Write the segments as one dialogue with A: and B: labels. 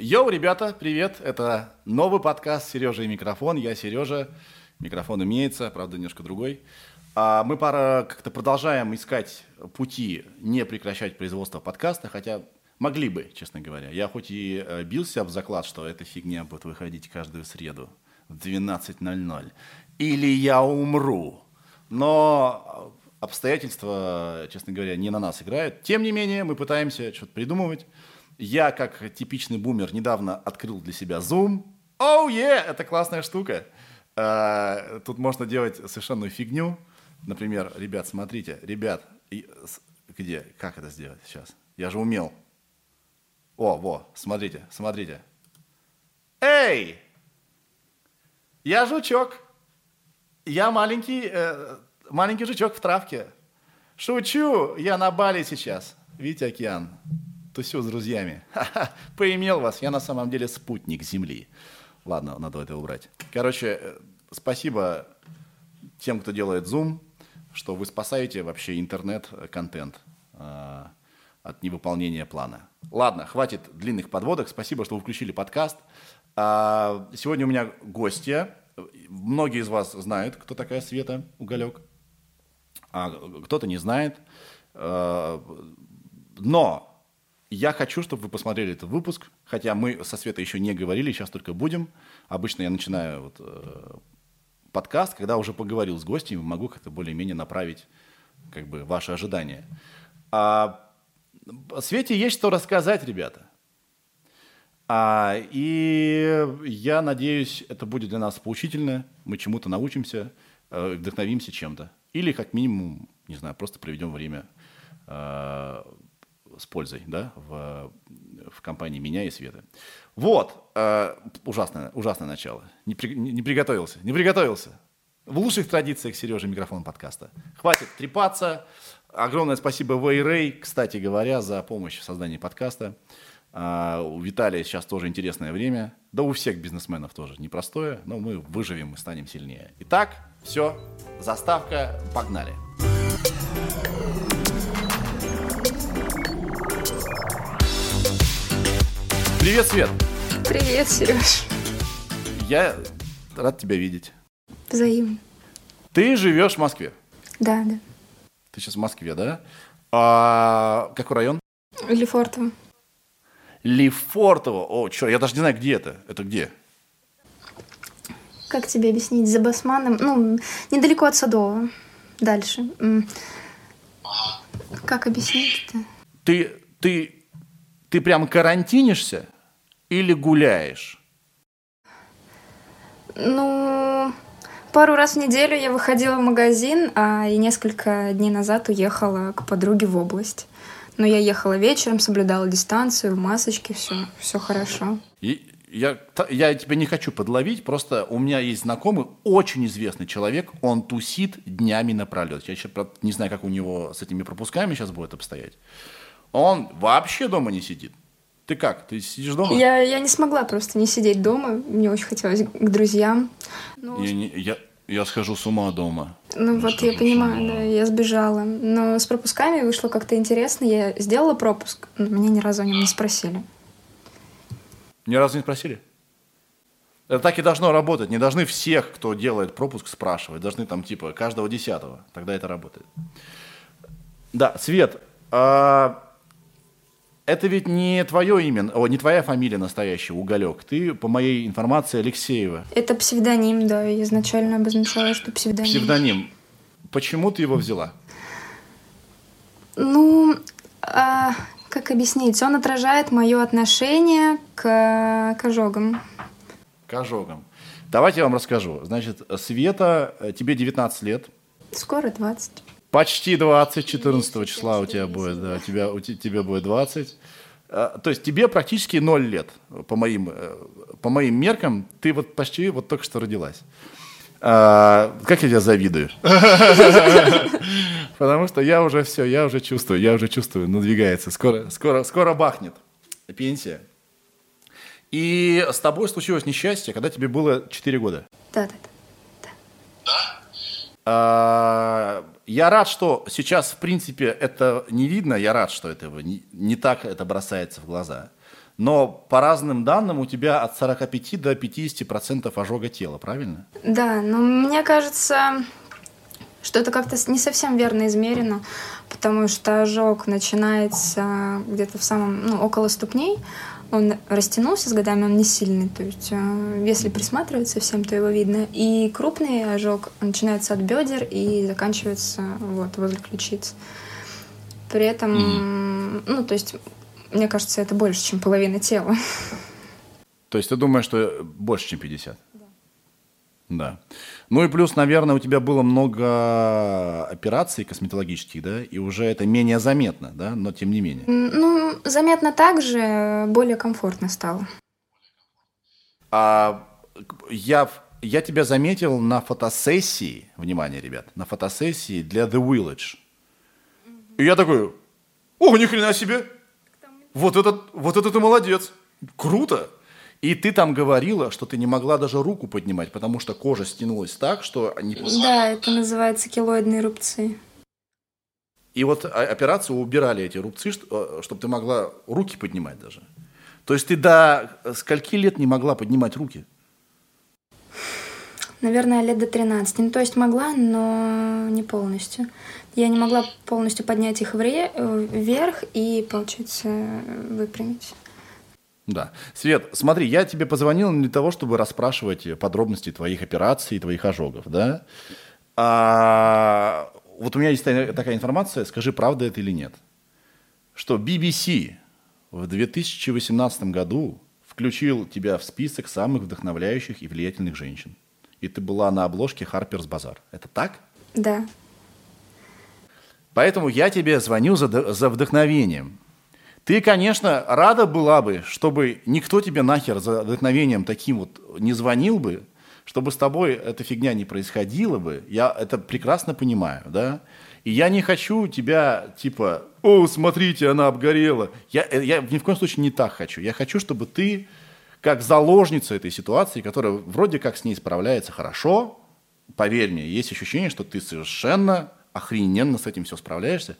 A: Йоу, ребята, привет! Это новый подкаст «Сережа и микрофон». Я Сережа, микрофон имеется, правда, немножко другой. А мы пора как-то продолжаем искать пути не прекращать производство подкаста, хотя могли бы, честно говоря. Я хоть и э, бился об заклад, что эта фигня будет выходить каждую среду в 12.00. Или я умру. Но обстоятельства, честно говоря, не на нас играют. Тем не менее, мы пытаемся что-то придумывать. Я, как типичный бумер, недавно открыл для себя Zoom. Оу, oh, yeah, это классная штука. Uh, тут можно делать совершенную фигню. Например, ребят, смотрите, ребят, где, как это сделать сейчас? Я же умел. О, во, смотрите, смотрите. Эй! Я жучок. Я маленький, э, маленький жучок в травке. Шучу, я на Бали сейчас. Видите океан? Тусю с друзьями. Ха-ха, поимел вас, я на самом деле спутник Земли. Ладно, надо это убрать. Короче, э, спасибо тем, кто делает Zoom, что вы спасаете вообще интернет-контент э, от невыполнения плана. Ладно, хватит длинных подводок. Спасибо, что вы включили подкаст. Э, сегодня у меня гостья. Многие из вас знают, кто такая Света Уголек. А кто-то не знает. Э, но я хочу, чтобы вы посмотрели этот выпуск, хотя мы со Светой еще не говорили, сейчас только будем. Обычно я начинаю вот, э, подкаст, когда уже поговорил с гостями, могу как-то более-менее направить как бы, ваши ожидания. А, Свете есть что рассказать, ребята. А, и я надеюсь, это будет для нас поучительно, мы чему-то научимся, э, вдохновимся чем-то. Или, как минимум, не знаю, просто проведем время э, с пользой да, в, в компании меня и Светы. Вот, э, ужасное, ужасное начало. Не, при, не, приготовился, не приготовился. В лучших традициях Сережи микрофон подкаста. Хватит трепаться. Огромное спасибо Вейрей, кстати говоря, за помощь в создании подкаста. Uh, у Виталия сейчас тоже интересное время. Да у всех бизнесменов тоже непростое, но мы выживем и станем сильнее. Итак, все, заставка, погнали. Привет, Свет.
B: Привет, Сереж.
A: Я рад тебя видеть.
B: Взаимно.
A: Ты живешь в Москве?
B: Да, да.
A: Ты сейчас в Москве, да? А, какой район?
B: Лефортово.
A: Лефортово. О, черт, я даже не знаю, где это. Это где?
B: Как тебе объяснить? За Басманом. Ну, недалеко от Садового. Дальше. Как объяснить-то?
A: Ты, ты ты прям карантинишься или гуляешь?
B: Ну, пару раз в неделю я выходила в магазин, а и несколько дней назад уехала к подруге в область. Но я ехала вечером, соблюдала дистанцию, в масочке, все, все хорошо.
A: И я, я тебя не хочу подловить, просто у меня есть знакомый, очень известный человек, он тусит днями напролет. Я еще не знаю, как у него с этими пропусками сейчас будет обстоять. Он вообще дома не сидит. Ты как? Ты сидишь дома?
B: Я, я не смогла просто не сидеть дома. Мне очень хотелось к друзьям.
A: Ну, я, не, я, я схожу с ума дома.
B: Ну я вот я понимаю, да, я сбежала. Но с пропусками вышло как-то интересно. Я сделала пропуск, но меня ни разу о нем не спросили.
A: Ни разу не спросили? Это так и должно работать. Не должны всех, кто делает пропуск, спрашивать. Должны там типа каждого десятого. Тогда это работает. Да, Свет, а это ведь не твое имя, о, не твоя фамилия настоящая, Уголек. Ты, по моей информации, Алексеева.
B: Это псевдоним, да. Я изначально обозначала, что псевдоним.
A: Псевдоним. Почему ты его взяла?
B: Ну, а, как объяснить? Он отражает мое отношение к, к ожогам.
A: К ожогам. Давайте я вам расскажу. Значит, Света, э, тебе 19 лет.
B: Скоро 20.
A: Почти 20, 14 числа у тебя будет, да, у тебя, у тебя будет 20. А, то есть тебе практически 0 лет, по моим, э, по моим меркам, ты вот почти вот только что родилась. А, как я тебя завидую. Потому что я уже все, я уже чувствую, я уже чувствую, надвигается, скоро, скоро, скоро бахнет пенсия. И с тобой случилось несчастье, когда тебе было 4 года.
B: Да, да, да.
A: Да? А, я рад, что сейчас, в принципе, это не видно. Я рад, что этого не, не так это бросается в глаза. но по разным данным у тебя от 45 до 50% ожога тела, правильно?
B: Да, но мне кажется, что это как-то не совсем верно измерено, потому что ожог начинается где-то в самом, ну, около ступней, он растянулся с годами, он не сильный, то есть э, если присматриваться всем, то его видно. И крупный ожог начинается от бедер и заканчивается вот возле ключиц. При этом, mm. ну, то есть, мне кажется, это больше, чем половина тела.
A: То есть ты думаешь, что больше, чем 50? Да. Да. Ну и плюс, наверное, у тебя было много операций косметологических, да, и уже это менее заметно, да, но тем не менее.
B: Ну, заметно также, более комфортно стало.
A: А я, я тебя заметил на фотосессии, внимание, ребят, на фотосессии для The Village. И я такой, о, ни хрена себе! Вот этот, вот это ты молодец! Круто! И ты там говорила, что ты не могла даже руку поднимать, потому что кожа стянулась так, что... Они...
B: Да, это называется килоидные рубцы.
A: И вот операцию убирали эти рубцы, чтобы э, ты могла руки поднимать даже. То есть ты до скольки лет не могла поднимать руки?
B: Наверное, лет до 13. Ну, то есть могла, но не полностью. Я не могла полностью поднять их э, вверх и, получается, выпрямить.
A: Да. Свет, смотри, я тебе позвонил не для того, чтобы расспрашивать подробности твоих операций, твоих ожогов, да? А, вот у меня есть такая информация, скажи, правда это или нет, что BBC в 2018 году включил тебя в список самых вдохновляющих и влиятельных женщин. И ты была на обложке Harper's Bazaar. Это так?
B: Да.
A: Поэтому я тебе звоню за, за вдохновением. Ты, конечно, рада была бы, чтобы никто тебе нахер за вдохновением таким вот не звонил бы, чтобы с тобой эта фигня не происходила бы. Я это прекрасно понимаю, да? И я не хочу тебя, типа, о, смотрите, она обгорела. Я, э, я ни в коем случае не так хочу. Я хочу, чтобы ты, как заложница этой ситуации, которая вроде как с ней справляется хорошо, поверь мне, есть ощущение, что ты совершенно охрененно с этим все справляешься,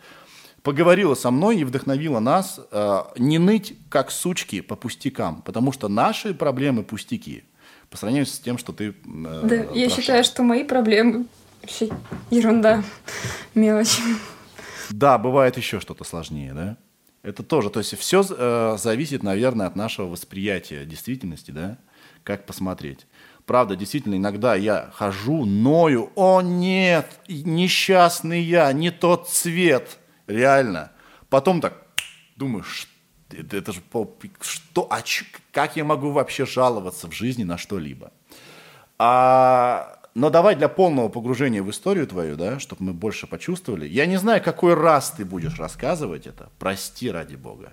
A: поговорила со мной и вдохновила нас э, не ныть как сучки по пустякам, потому что наши проблемы пустяки по сравнению с тем, что ты. Э,
B: да, прошла. я считаю, что мои проблемы вообще ерунда, мелочь.
A: Да, бывает еще что-то сложнее, да? Это тоже, то есть все э, зависит, наверное, от нашего восприятия действительности, да? Как посмотреть. Правда, действительно, иногда я хожу, ною, о нет, несчастный я, не тот цвет, Реально. Потом так думаешь, это, это же что, а ч, как я могу вообще жаловаться в жизни на что-либо? А, но давай для полного погружения в историю твою, да, чтобы мы больше почувствовали. Я не знаю, какой раз ты будешь рассказывать это. Прости ради бога.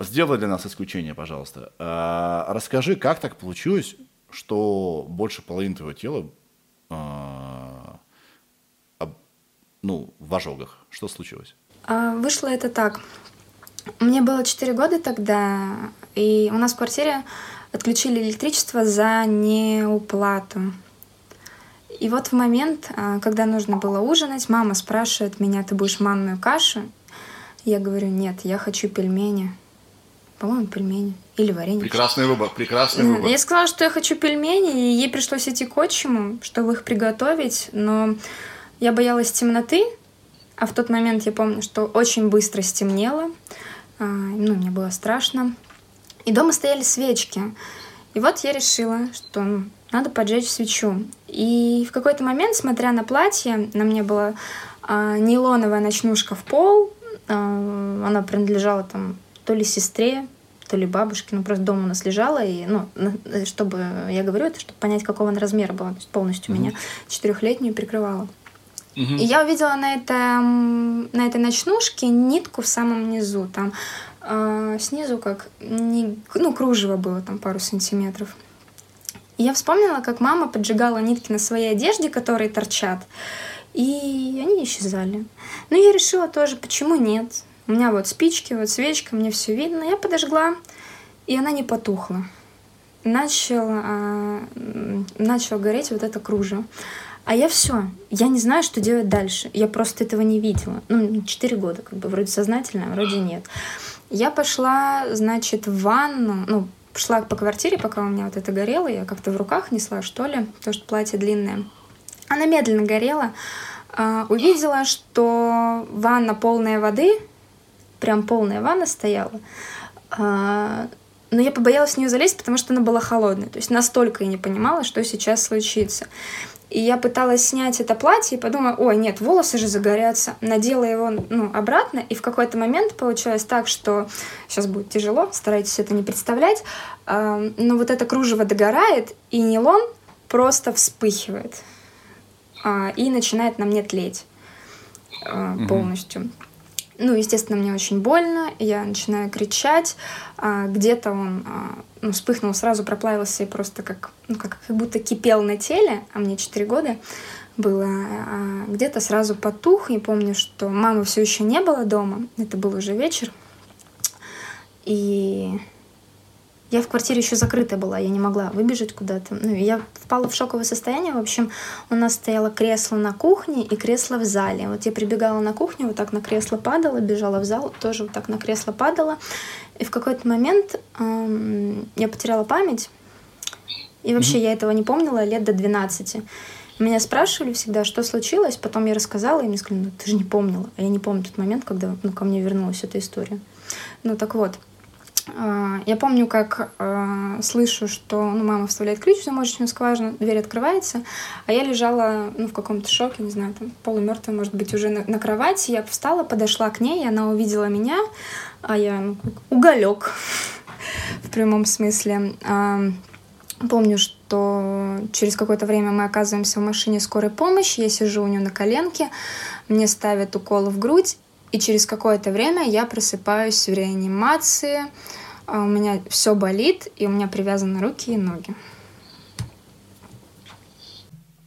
A: Сделай для нас исключение, пожалуйста. А, расскажи, как так получилось, что больше половины твоего тела а, ну, в ожогах? Что случилось?
B: А, вышло это так. Мне было 4 года тогда, и у нас в квартире отключили электричество за неуплату. И вот в момент, а, когда нужно было ужинать, мама спрашивает меня, ты будешь манную кашу? Я говорю, нет, я хочу пельмени. По-моему, пельмени. Или варенье.
A: Прекрасный выбор, прекрасный выбор.
B: Я сказала, что я хочу пельмени, и ей пришлось идти к отчиму, чтобы их приготовить, но я боялась темноты, а в тот момент я помню, что очень быстро стемнело. А, ну, мне было страшно. И дома стояли свечки. И вот я решила, что ну, надо поджечь свечу. И в какой-то момент, смотря на платье, на мне была а, нейлоновая ночнушка в пол. А, она принадлежала там то ли сестре, то ли бабушке, ну просто дома у нас лежала, и, ну, чтобы, я говорю это, чтобы понять, какого она размера была, то есть полностью mm-hmm. меня четырехлетнюю прикрывала. Угу. И я увидела на, этом, на этой ночнушке нитку в самом низу. Там э, снизу как не, ну, кружево было там пару сантиметров. И я вспомнила, как мама поджигала нитки на своей одежде, которые торчат, и они исчезали. Ну, я решила тоже, почему нет. У меня вот спички, вот свечка, мне все видно. Я подожгла, и она не потухла. Начал, а, начал гореть вот это кружево. А я все. Я не знаю, что делать дальше. Я просто этого не видела. Ну, 4 года, как бы, вроде сознательно, а вроде нет. Я пошла, значит, в ванну, ну, шла по квартире, пока у меня вот это горело, я как-то в руках несла, что ли, потому что платье длинное. Она медленно горела. А, увидела, что ванна полная воды, прям полная ванна стояла. А, но я побоялась в нее залезть, потому что она была холодная. То есть настолько я не понимала, что сейчас случится. И я пыталась снять это платье и подумала, ой, нет, волосы же загорятся. Надела его ну, обратно, и в какой-то момент получилось так, что сейчас будет тяжело, старайтесь это не представлять, но вот это кружево догорает, и нейлон просто вспыхивает а, и начинает на мне тлеть угу. полностью. Ну, естественно, мне очень больно, я начинаю кричать. А, где-то он а, ну, вспыхнул, сразу проплавился и просто как, ну, как, как будто кипел на теле, а мне 4 года было. А, где-то сразу потух, и помню, что мамы все еще не было дома, это был уже вечер. И я в квартире еще закрытая была, я не могла выбежать куда-то. Ну, я впала в шоковое состояние. В общем, у нас стояло кресло на кухне и кресло в зале. Вот я прибегала на кухню, вот так на кресло падала, бежала в зал, тоже вот так на кресло падала. И в какой-то момент эм, я потеряла память. И вообще mm-hmm. я этого не помнила лет до 12. Меня спрашивали всегда, что случилось. Потом я рассказала, и мне сказали, ну ты же не помнила. А я не помню тот момент, когда ну, ко мне вернулась эта история. Ну так вот. А, я помню, как э, слышу, что ну, мама вставляет ключ в замочную скважину, дверь открывается, а я лежала ну, в каком-то шоке, не знаю, там полумертвая, может быть, уже на, на кровати. Я встала, подошла к ней, и она увидела меня, а я ну, уголек в прямом смысле. А, помню, что через какое-то время мы оказываемся в машине скорой помощи, я сижу у нее на коленке, мне ставят укол в грудь, и через какое-то время я просыпаюсь в реанимации, а у меня все болит, и у меня привязаны руки и ноги.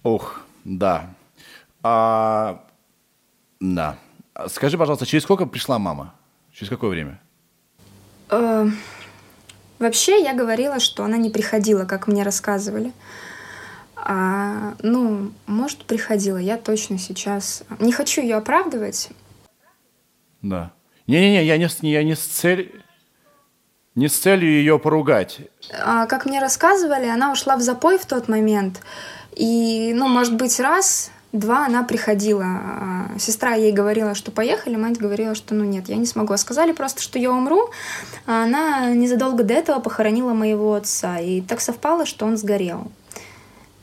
A: Ох, да. А, да. Скажи, пожалуйста, через сколько пришла мама? Через какое время?
B: Э, вообще, я говорила, что она не приходила, как мне рассказывали. А, ну, может, приходила. Я точно сейчас... Не хочу ее оправдывать.
A: Да. Не-не-не, я не, я не с целью... Не с целью ее поругать.
B: А, как мне рассказывали, она ушла в запой в тот момент. И, ну, может быть, раз, два она приходила. А, сестра ей говорила, что поехали, мать говорила, что ну нет, я не смогу. А сказали просто, что я умру. А она незадолго до этого похоронила моего отца. И так совпало, что он сгорел.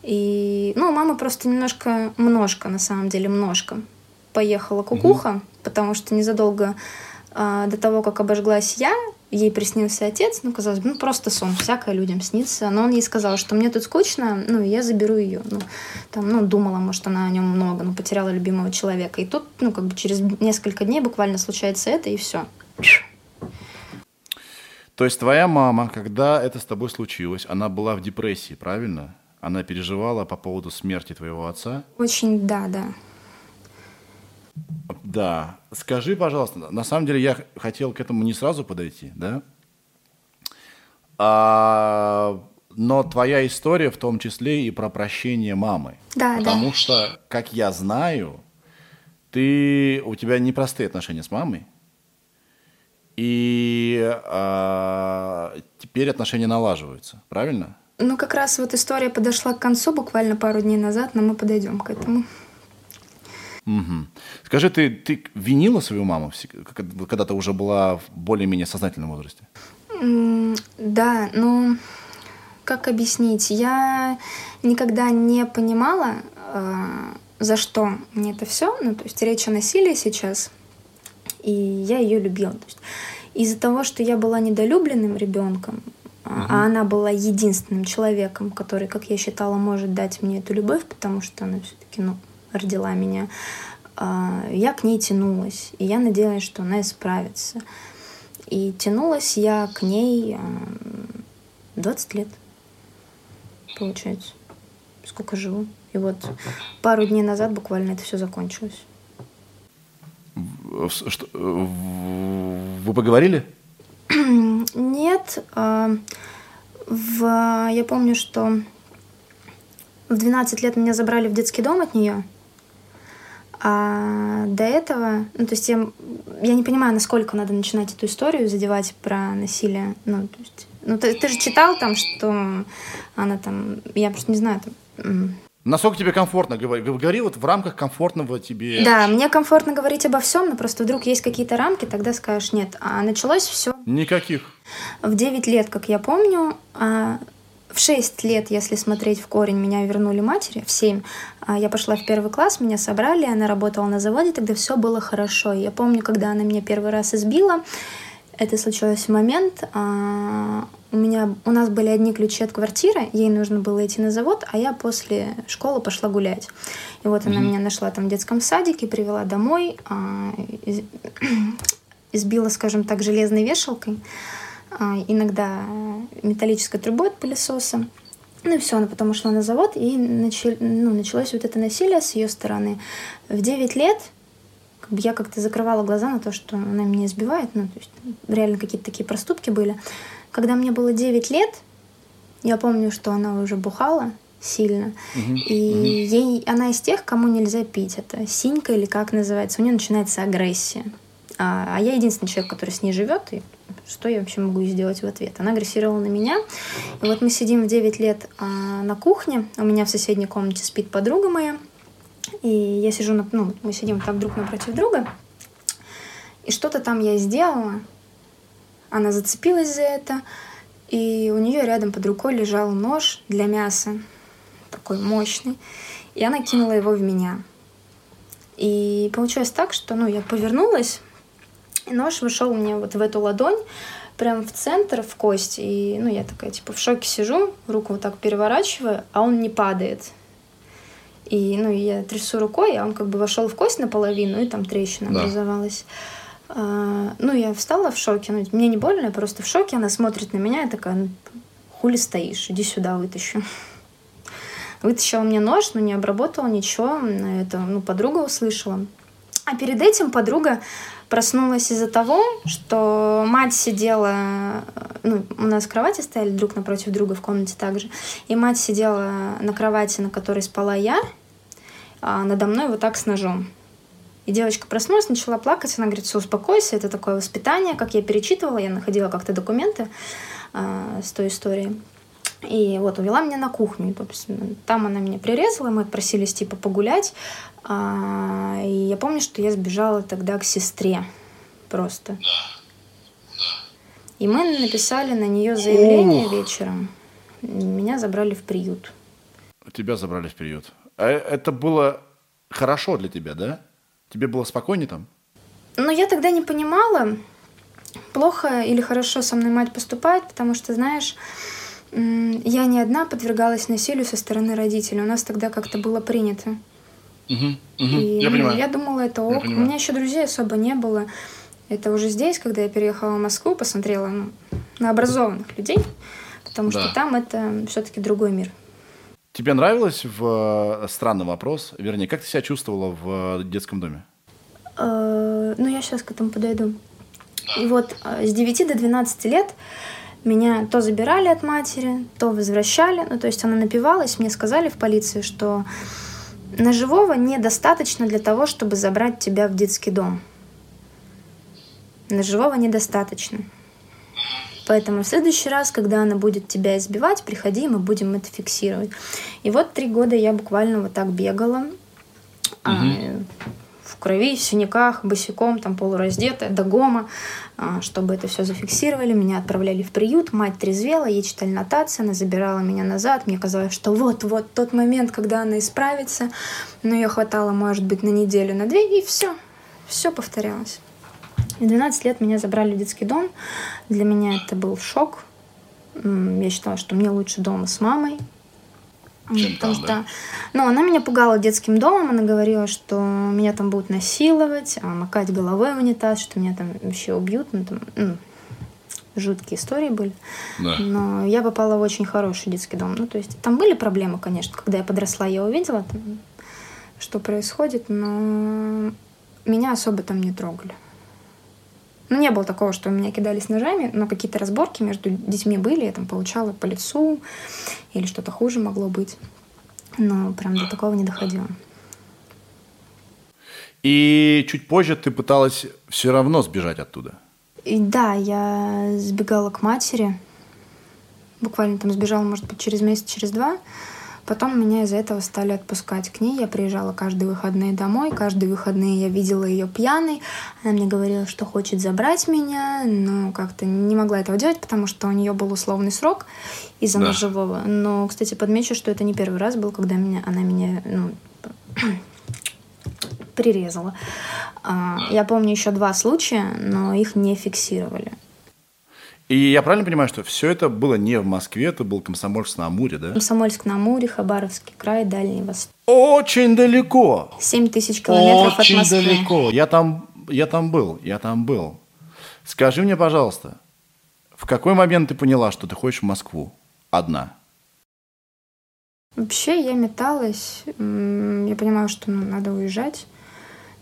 B: И, ну, мама просто немножко, множко, на самом деле, множко поехала кукуха, угу. Потому что незадолго а, до того, как обожглась я, ей приснился отец, ну, казалось бы, ну, просто сон, всякое людям снится, но он ей сказал, что мне тут скучно, ну, я заберу ее, ну, там, ну, думала, может, она о нем много, но потеряла любимого человека, и тут, ну, как бы через несколько дней буквально случается это, и все.
A: То есть твоя мама, когда это с тобой случилось, она была в депрессии, правильно? Она переживала по поводу смерти твоего отца?
B: Очень, да, да.
A: Да. Скажи, пожалуйста, на самом деле я хотел к этому не сразу подойти, да? А, но твоя история в том числе и про прощение мамы.
B: Да,
A: Потому
B: да.
A: что, как я знаю, ты, у тебя непростые отношения с мамой. И а, теперь отношения налаживаются, правильно?
B: Ну, как раз вот история подошла к концу буквально пару дней назад, но мы подойдем к этому.
A: Угу. Скажи, ты, ты винила свою маму, когда ты уже была в более-менее сознательном возрасте?
B: Да, ну, как объяснить? Я никогда не понимала, э, за что мне это все. Ну, то есть речь о насилии сейчас, и я ее любила. То есть из-за того, что я была недолюбленным ребенком, угу. а она была единственным человеком, который, как я считала, может дать мне эту любовь, потому что она все-таки, ну, родила меня, а, я к ней тянулась, и я надеялась, что она исправится. И тянулась я к ней 20 лет, получается, сколько живу. И вот пару дней назад буквально это все закончилось.
A: Что, вы поговорили?
B: Нет. А, в, я помню, что в 12 лет меня забрали в детский дом от нее. А до этого, ну, то есть я, я не понимаю, насколько надо начинать эту историю задевать про насилие. Ну, то есть, ну ты, ты же читал там, что она там, я просто не знаю, там,
A: Насколько тебе комфортно говорить? Говори вот в рамках комфортного тебе...
B: Да, мне комфортно говорить обо всем, но просто вдруг есть какие-то рамки, тогда скажешь нет. А началось все...
A: Никаких.
B: В 9 лет, как я помню, а в 6 лет, если смотреть в корень, меня вернули матери, в 7. А я пошла в первый класс, меня собрали, она работала на заводе, тогда все было хорошо. Я помню, когда она меня первый раз избила, это случилось в момент, а, у меня, у нас были одни ключи от квартиры, ей нужно было идти на завод, а я после школы пошла гулять. И вот она mm-hmm. меня нашла там в детском садике, привела домой, а, из, избила, скажем так, железной вешалкой, иногда металлической трубой от пылесоса. Ну и все, она потом ушла на завод, и начали, ну, началось вот это насилие с ее стороны. В 9 лет как бы я как-то закрывала глаза на то, что она меня избивает. Ну, то есть реально какие-то такие проступки были. Когда мне было 9 лет, я помню, что она уже бухала сильно. Uh-huh. И uh-huh. ей она из тех, кому нельзя пить. Это синька или как называется. У нее начинается агрессия. А, а я единственный человек, который с ней живет, и что я вообще могу сделать в ответ? Она агрессировала на меня. И вот мы сидим в 9 лет а, на кухне. У меня в соседней комнате спит подруга моя. И я сижу, на, ну, мы сидим так друг напротив друга. И что-то там я сделала, она зацепилась за это, и у нее рядом под рукой лежал нож для мяса, такой мощный, и она кинула его в меня. И получилось так, что ну, я повернулась, и нож вышел мне вот в эту ладонь, прям в центр, в кость. И ну, я такая, типа, в шоке сижу, руку вот так переворачиваю, а он не падает. И ну, я трясу рукой, а он как бы вошел в кость наполовину, и там трещина да. образовалась. А, ну, я встала в шоке. Ну, мне не больно, я просто в шоке. Она смотрит на меня и такая, ну, хули стоишь, иди сюда, вытащу. Вытащила мне нож, но не обработала ничего. Это, ну, подруга услышала. А перед этим подруга проснулась из-за того, что мать сидела, ну, у нас кровати стояли друг напротив друга в комнате также, и мать сидела на кровати, на которой спала я, а надо мной вот так с ножом. И девочка проснулась, начала плакать. Она говорит, все, успокойся, это такое воспитание. Как я перечитывала, я находила как-то документы э, с той историей. И вот увела меня на кухню. Есть, там она меня прирезала, мы просились типа погулять. А, и я помню, что я сбежала тогда к сестре просто. И мы написали на нее заявление Ух. вечером. Меня забрали в приют.
A: Тебя забрали в приют. А это было хорошо для тебя, да? Тебе было спокойнее там?
B: Ну, я тогда не понимала, плохо или хорошо со мной мать поступает, потому что, знаешь, я не одна подвергалась насилию со стороны родителей. У нас тогда как-то было принято.
A: Угу, угу. И я, понимаю.
B: я думала, это ок. У меня еще друзей особо не было. Это уже здесь, когда я переехала в Москву, посмотрела ну, на образованных людей, потому да. что там это все-таки другой мир.
A: Тебе нравилось в э, странный вопрос, вернее, как ты себя чувствовала в э, детском доме?
B: Э, ну, я сейчас к этому подойду. И вот с 9 до 12 лет меня то забирали от матери, то возвращали. Ну, то есть она напивалась, мне сказали в полиции, что на живого недостаточно для того, чтобы забрать тебя в детский дом. На живого недостаточно. Поэтому в следующий раз, когда она будет тебя избивать, приходи, мы будем это фиксировать. И вот три года я буквально вот так бегала. Угу. А, крови, синяках, босиком, там полураздетая, до гома, а, чтобы это все зафиксировали. Меня отправляли в приют, мать трезвела, ей читали нотации, она забирала меня назад. Мне казалось, что вот-вот тот момент, когда она исправится. Но ее хватало, может быть, на неделю, на две, и все. Все повторялось. В 12 лет меня забрали в детский дом. Для меня это был шок. Я считала, что мне лучше дома с мамой.
A: Чем Потому там, что, да?
B: ну, она меня пугала детским домом, она говорила, что меня там будут насиловать, а макать головой в унитаз, что меня там вообще убьют, ну, там, ну, жуткие истории были.
A: Да.
B: Но я попала в очень хороший детский дом. Ну, то есть там были проблемы, конечно. Когда я подросла, я увидела, там, что происходит, но меня особо там не трогали. Ну, не было такого, что меня кидались ножами, но какие-то разборки между детьми были, я там получала по лицу или что-то хуже могло быть. Но прям до такого не доходило.
A: И чуть позже ты пыталась все равно сбежать оттуда.
B: И да, я сбегала к матери. Буквально там сбежала, может быть, через месяц, через два. Потом меня из-за этого стали отпускать к ней. Я приезжала каждые выходные домой. Каждые выходные я видела ее пьяной. Она мне говорила, что хочет забрать меня, но как-то не могла этого делать, потому что у нее был условный срок из-за да. ножевого. Но, кстати, подмечу, что это не первый раз был, когда меня, она меня ну, прирезала. А, я помню еще два случая, но их не фиксировали.
A: И я правильно понимаю, что все это было не в Москве, это был Комсомольск-на-Амуре, да?
B: Комсомольск-на-Амуре, Хабаровский край, Дальний Восток.
A: Очень далеко.
B: 7 тысяч километров
A: Очень
B: от Москвы.
A: Очень далеко. Я там, я там был, я там был. Скажи мне, пожалуйста, в какой момент ты поняла, что ты хочешь в Москву одна?
B: Вообще я металась. Я понимала, что ну, надо уезжать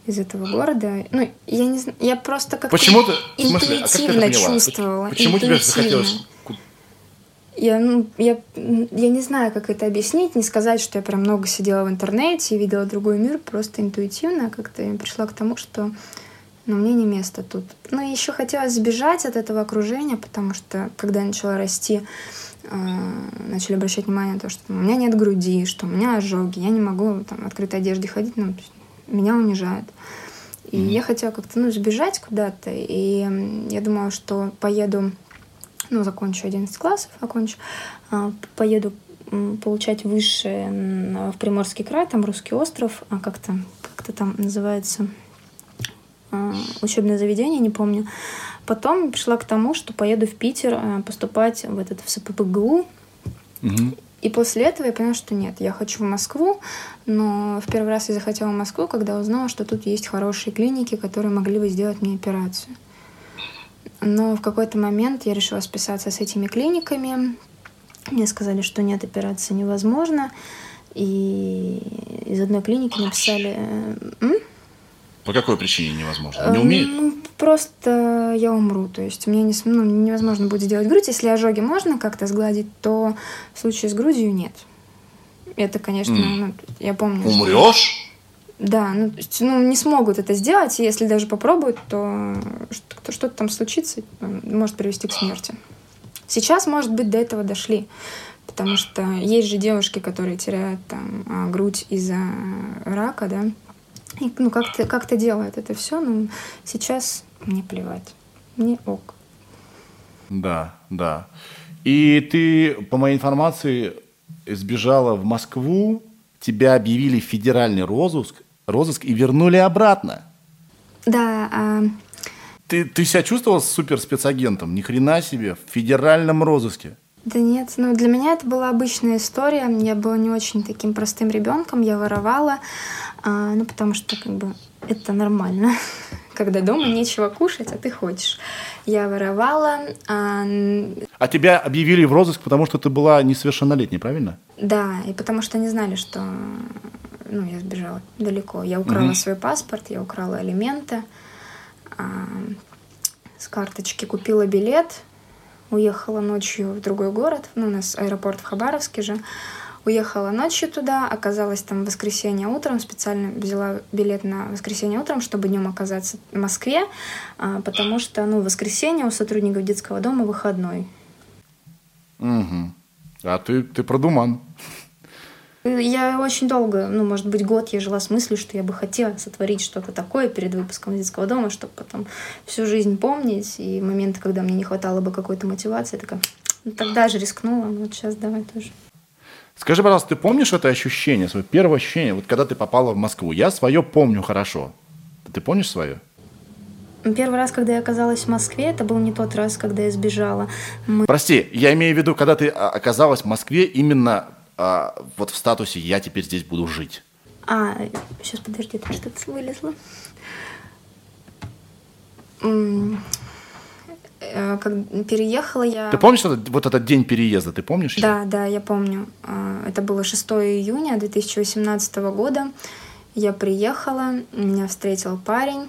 B: из этого города. Ну, я не знаю, я просто как-то
A: Почему ты,
B: интуитивно
A: смысле, а
B: чувствовала.
A: Почему тебе захотелось?
B: Я, ну, я, я не знаю, как это объяснить, не сказать, что я прям много сидела в интернете и видела другой мир, просто интуитивно как-то пришла к тому, что ну, мне не место тут. Ну, и еще хотелось сбежать от этого окружения, потому что, когда я начала расти, э, начали обращать внимание на то, что у меня нет груди, что у меня ожоги, я не могу там, в открытой одежде ходить, ну, меня унижают. И mm-hmm. я хотела как-то, ну, сбежать куда-то, и я думала, что поеду, ну, закончу 11 классов, окончу, а, поеду получать высшее в Приморский край, там Русский остров, а как-то как там называется а, учебное заведение, не помню. Потом пришла к тому, что поеду в Питер а, поступать в этот в СППГУ. Угу. И после этого я поняла, что нет, я хочу в Москву, но в первый раз я захотела в Москву, когда узнала, что тут есть хорошие клиники, которые могли бы сделать мне операцию. Но в какой-то момент я решила списаться с этими клиниками. Мне сказали, что нет, операции невозможно. И из одной клиники написали... М?
A: По какой причине невозможно? Не умеет? Ну,
B: просто я умру. То есть мне не, ну, невозможно будет сделать грудь. Если ожоги можно как-то сгладить, то в случае с грудью нет. Это, конечно, mm. ну, я помню.
A: Умрешь?
B: Да, ну, ну, не смогут это сделать, и если даже попробуют, то что-то там случится, может привести к смерти. Сейчас, может быть, до этого дошли, потому что есть же девушки, которые теряют там а, грудь из-за рака, да, ну, как-то как делают это все, но сейчас мне плевать. Мне ок.
A: Да, да. И ты, по моей информации, сбежала в Москву, тебя объявили федеральный розыск, розыск и вернули обратно.
B: Да. А...
A: Ты, ты себя чувствовала супер спецагентом? Ни хрена себе, в федеральном розыске.
B: Да нет, ну для меня это была обычная история. Я была не очень таким простым ребенком, я воровала, а, ну потому что как бы это нормально, когда дома нечего кушать, а ты хочешь. Я воровала. А...
A: а тебя объявили в розыск, потому что ты была несовершеннолетней, правильно?
B: Да, и потому что они знали, что ну, я сбежала далеко. Я украла угу. свой паспорт, я украла алименты, а, с карточки купила билет, уехала ночью в другой город, ну, у нас аэропорт в Хабаровске же, уехала ночью туда, оказалась там в воскресенье утром, специально взяла билет на воскресенье утром, чтобы днем оказаться в Москве, а, потому что, ну, воскресенье у сотрудников детского дома выходной.
A: Угу. А ты, ты продуман.
B: Я очень долго, ну, может быть, год я жила с мыслью, что я бы хотела сотворить что-то такое перед выпуском детского дома, чтобы потом всю жизнь помнить. И моменты, когда мне не хватало бы какой-то мотивации, я такая, ну, тогда же рискнула, ну, вот сейчас давай тоже.
A: Скажи, пожалуйста, ты помнишь это ощущение, свое первое ощущение, вот когда ты попала в Москву? Я свое помню хорошо. Ты помнишь свое?
B: Первый раз, когда я оказалась в Москве, это был не тот раз, когда я сбежала.
A: Мы... Прости, я имею в виду, когда ты а, оказалась в Москве именно а, вот в статусе «я теперь здесь буду жить».
B: А, сейчас подожди, там что-то вылезло. Э, как переехала я...
A: Ты помнишь этот, вот этот день переезда, ты помнишь?
B: Да, да, я помню. А, это было 6 июня 2018 года. Я приехала, меня встретил парень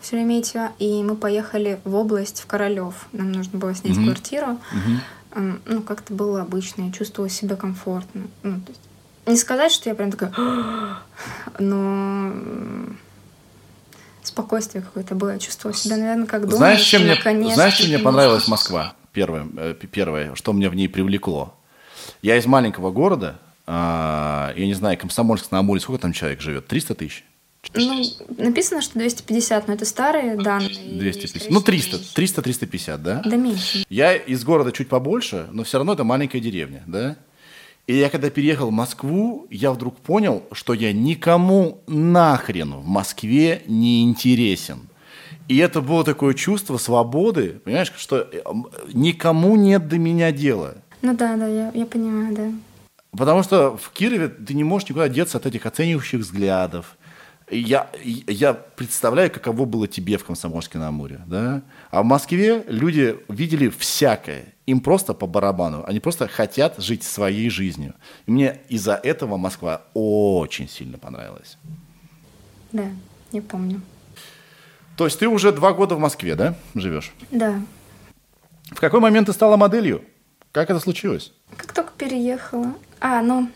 B: в Шереметьево, и мы поехали в область, в Королев. Нам нужно было снять угу. квартиру. Угу ну, как-то было обычно, я чувствовала себя комфортно. Ну, то есть, не сказать, что я прям такая, но спокойствие какое-то было. Я чувствовала себя, наверное, как дома.
A: Знаешь, чем мне, знаешь, чем мне понравилась Москва? Первое, э, первое, что мне в ней привлекло. Я из маленького города, а, я не знаю, Комсомольск на Амуре, сколько там человек живет? 300 тысяч?
B: Ну, написано, что 250, но это старые данные. и,
A: 250.
B: скорее
A: Ну,
B: всего,
A: 300, 300-350, да?
B: Да меньше.
A: Я из города чуть побольше, но все равно это маленькая деревня, да? И я когда переехал в Москву, я вдруг понял, что я никому нахрен в Москве не интересен. И это было такое чувство свободы, понимаешь, что э, никому нет до меня дела.
B: Ну да, да, я, я понимаю, да.
A: Потому что в Кирове ты не можешь никуда деться от этих оценивающих взглядов. Я, я представляю, каково было тебе в Комсомольске на Амуре, да? А в Москве люди видели всякое. Им просто по барабану. Они просто хотят жить своей жизнью. И мне из-за этого Москва очень сильно понравилась.
B: Да, я помню.
A: То есть ты уже два года в Москве, да, живешь?
B: Да.
A: В какой момент ты стала моделью? Как это случилось?
B: Как только переехала. А, ну,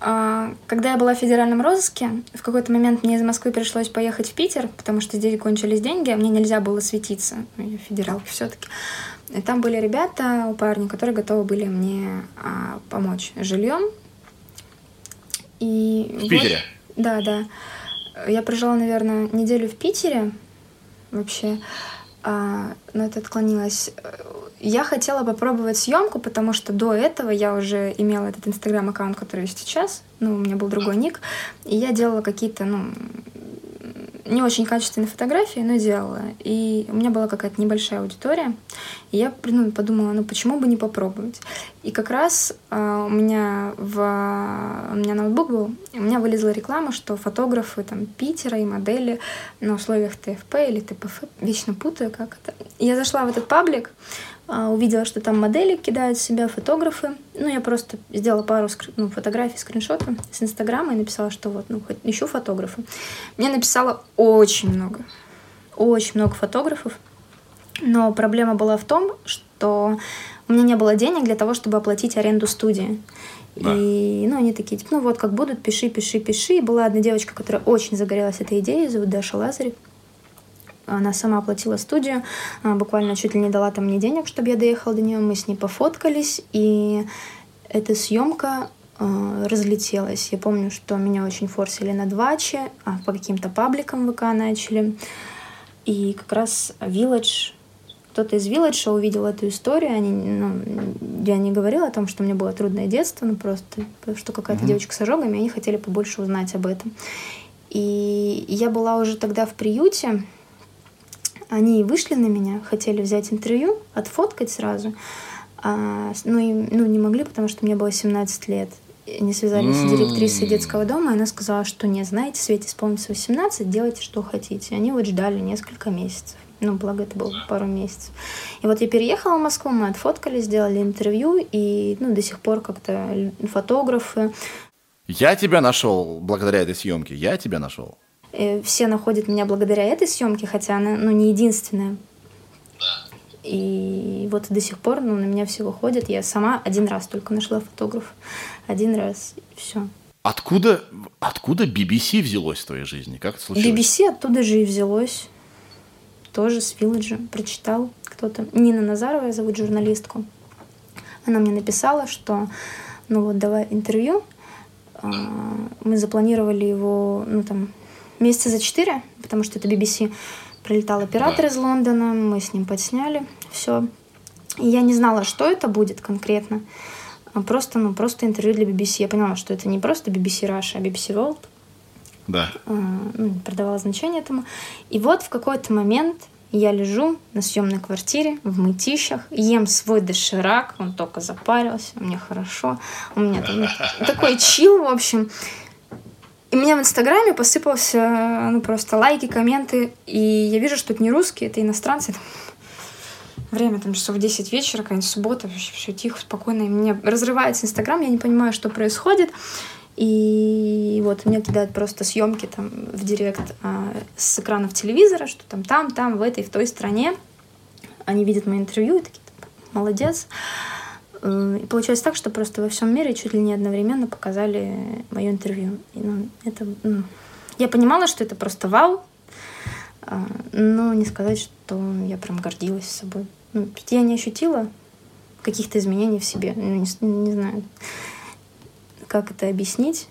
B: когда я была в федеральном розыске, в какой-то момент мне из Москвы пришлось поехать в Питер, потому что здесь кончились деньги, а мне нельзя было светиться. Ну, Я федералки все-таки. И там были ребята у парня, которые готовы были мне а, помочь жильем. И
A: В
B: вот-
A: Питере?
B: Да, да. Я прожила, наверное, неделю в Питере вообще, а, но это отклонилось. Я хотела попробовать съемку, потому что до этого я уже имела этот инстаграм-аккаунт, который сейчас. Ну, у меня был другой ник. И я делала какие-то, ну, не очень качественные фотографии, но делала. И у меня была какая-то небольшая аудитория. И я ну, подумала, ну почему бы не попробовать? И как раз а, у меня в у меня ноутбук был, у меня вылезла реклама, что фотографы там Питера и модели на условиях ТФП или ТПФ, вечно путаю, как это. Я зашла в этот паблик, увидела, что там модели кидают себя фотографы. Ну, я просто сделала пару скр- ну, фотографий, скриншотов с Инстаграма и написала, что вот, ну, хоть ищу фотографа. Мне написало очень много, очень много фотографов. Но проблема была в том, что у меня не было денег для того, чтобы оплатить аренду студии.
A: Да.
B: И, ну, они такие, типа, ну, вот как будут, пиши, пиши, пиши. И была одна девочка, которая очень загорелась этой идеей, зовут Даша Лазарев. Она сама оплатила студию, а, буквально чуть ли не дала там мне денег, чтобы я доехала до нее. Мы с ней пофоткались, и эта съемка а, разлетелась. Я помню, что меня очень форсили на дваче, а, по каким-то пабликам ВК начали. И как раз Village, кто-то из Village увидел эту историю. Они, ну, я не говорила о том, что у меня было трудное детство, но просто, что какая-то девочка с ожогами, они хотели побольше узнать об этом. И я была уже тогда в приюте, они вышли на меня, хотели взять интервью, отфоткать сразу, а, ну, и, ну, не могли, потому что мне было 17 лет. И Они связались с директрисой детского дома, и она сказала, что нет, знаете, Свете исполнится 18, делайте, что хотите. Они вот ждали несколько месяцев. Ну, благо, это было пару месяцев. И вот я переехала в Москву, мы отфоткали, сделали интервью, и ну, до сих пор как-то фотографы,
A: Я тебя нашел благодаря этой съемке. Я тебя нашел.
B: Э, все находят меня благодаря этой съемке, хотя она ну, не единственная. И вот до сих пор ну, на меня все выходят. Я сама один раз только нашла фотограф. Один раз. Все.
A: Откуда, откуда BBC взялось в твоей жизни? Как это случилось?
B: BBC оттуда же и взялось. Тоже с Вилладжа. Прочитал кто-то. Нина Назарова, зовут журналистку. Она мне написала, что ну вот давай интервью. А, Мы запланировали его, ну там, месяца за четыре, потому что это BBC. Прилетал оператор из Лондона, мы с ним подсняли все. И я не знала, что это будет конкретно. А Просто, ну, просто интервью для BBC. Я поняла, что это не просто BBC Russia, а BBC World
A: Да.
B: а, ну, придавала значения этому. И вот в какой-то момент я лежу на съемной квартире в мытищах, ем свой доширак, он только запарился, мне хорошо, у меня там такой чил, в общем. И мне в Инстаграме посыпался, ну, просто лайки, комменты, и я вижу, что это не русские, это иностранцы. Время там часов 10 вечера, какая-нибудь суббота, вообще все тихо, спокойно, и мне разрывается Инстаграм, я не понимаю, что происходит. И вот мне кидают просто съемки там в директ а, с экранов телевизора, что там там, там, в этой, в той стране. Они видят мои интервью и такие, молодец. Э, И получилось так, что просто во всем мире чуть ли не одновременно показали мое интервью. И, ну, это, ну, я понимала, что это просто вау, А, но не сказать, что я прям гордилась собой. Ну, я не ощутила каких-то изменений в себе. Ну, не, не знаю, как это объяснить.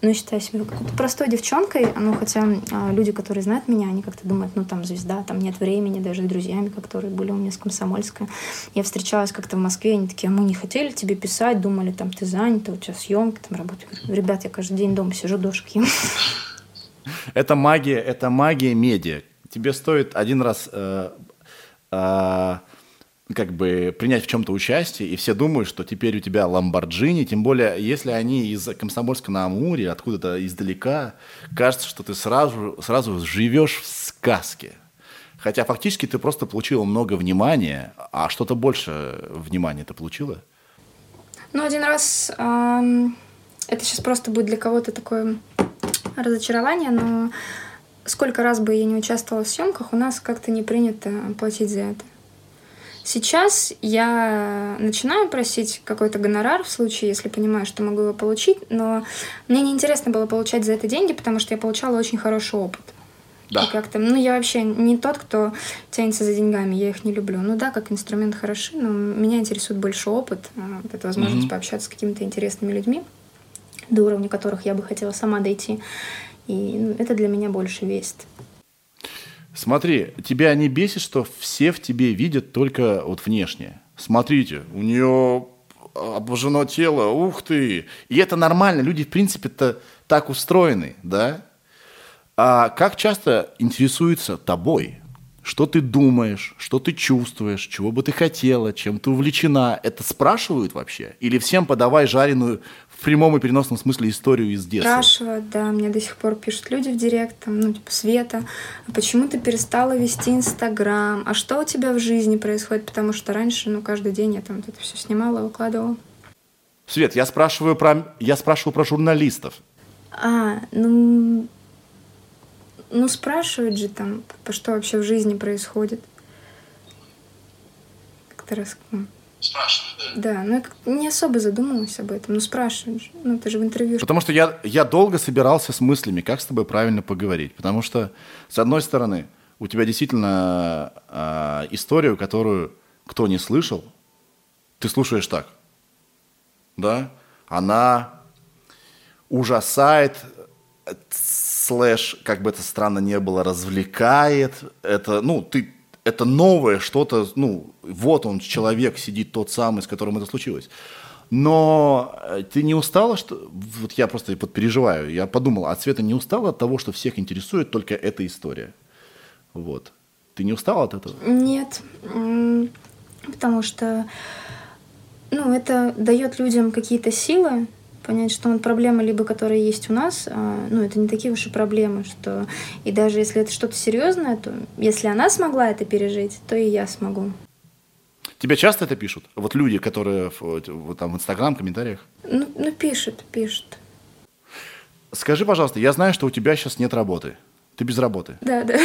B: Но считаю себя какой-то простой девчонкой. Ну, хотя а, люди, которые знают меня, они как-то думают, ну, там звезда, там нет времени, даже с друзьями, которые были у меня с Комсомольска. Я встречалась как-то в Москве, они такие, а мы не хотели тебе писать, думали, там, ты занята, у тебя съемки, там, работа. Ребят, я каждый день дома сижу, дошек ем.
A: Это магия, это магия медиа. Тебе стоит один раз э, э, как бы принять в чем-то участие, и все думают, что теперь у тебя Ламборджини, тем более, если они из Комсомольска на Амуре, откуда-то издалека, кажется, что ты сразу, сразу живешь в сказке. Хотя фактически ты просто получила много внимания, а что-то больше внимания ты получила?
B: Ну, один раз, эм, это сейчас просто будет для кого-то такое разочарование, но сколько раз бы я не участвовала в съемках, у нас как-то не принято платить за это. Сейчас я начинаю просить какой-то гонорар в случае, если понимаю, что могу его получить, но мне не интересно было получать за это деньги, потому что я получала очень хороший опыт. Да. И как-то, ну, я вообще не тот, кто тянется за деньгами, я их не люблю. Ну да, как инструмент хороши, но меня интересует больше опыт, а, вот эта возможность mm-hmm. пообщаться с какими-то интересными людьми, до уровня которых я бы хотела сама дойти. И ну, это для меня больше вест.
A: Смотри, тебя не бесит, что все в тебе видят только вот внешне. Смотрите, у нее обожжено тело, ух ты. И это нормально, люди в принципе-то так устроены, да? А как часто интересуются тобой? Что ты думаешь, что ты чувствуешь, чего бы ты хотела, чем ты увлечена? Это спрашивают вообще? Или всем подавай жареную в прямом и переносном смысле историю из детства.
B: Спрашивают, да, мне до сих пор пишут люди в директ, там, ну, типа, Света, а почему ты перестала вести Инстаграм? А что у тебя в жизни происходит? Потому что раньше, ну, каждый день я там вот это все снимала, выкладывала.
A: Свет, я спрашиваю про, я спрашиваю про журналистов.
B: А, ну, ну, спрашивают же там, что вообще в жизни происходит. Как-то раз... Ну, Спрашивают, да? Да, ну я не особо задумывалась об этом, ну спрашиваешь, ну это же в интервью.
A: Потому что я, я долго собирался с мыслями, как с тобой правильно поговорить, потому что, с одной стороны, у тебя действительно э, историю, которую кто не слышал, ты слушаешь так, да, она ужасает, слэш, как бы это странно не было, развлекает, это, ну, ты это новое что-то, ну, вот он, человек сидит тот самый, с которым это случилось. Но э, ты не устала, что... Вот я просто подпереживаю. Я подумал, а Света не устала от того, что всех интересует только эта история? Вот. Ты не устала от этого?
B: Нет. Потому что, ну, это дает людям какие-то силы, понять, что он проблема либо которая есть у нас, а, ну, это не такие уж и проблемы, что и даже если это что-то серьезное, то если она смогла это пережить, то и я смогу.
A: Тебе часто это пишут? Вот люди, которые в, там в Инстаграм, комментариях?
B: Ну, ну, пишут, пишут.
A: Скажи, пожалуйста, я знаю, что у тебя сейчас нет работы. Ты без работы.
B: Да, да.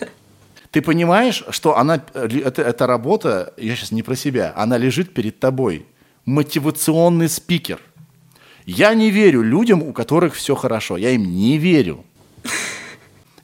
A: Ты понимаешь, что она, это, эта работа, я сейчас не про себя, она лежит перед тобой. Мотивационный спикер – я не верю людям, у которых все хорошо. Я им не верю.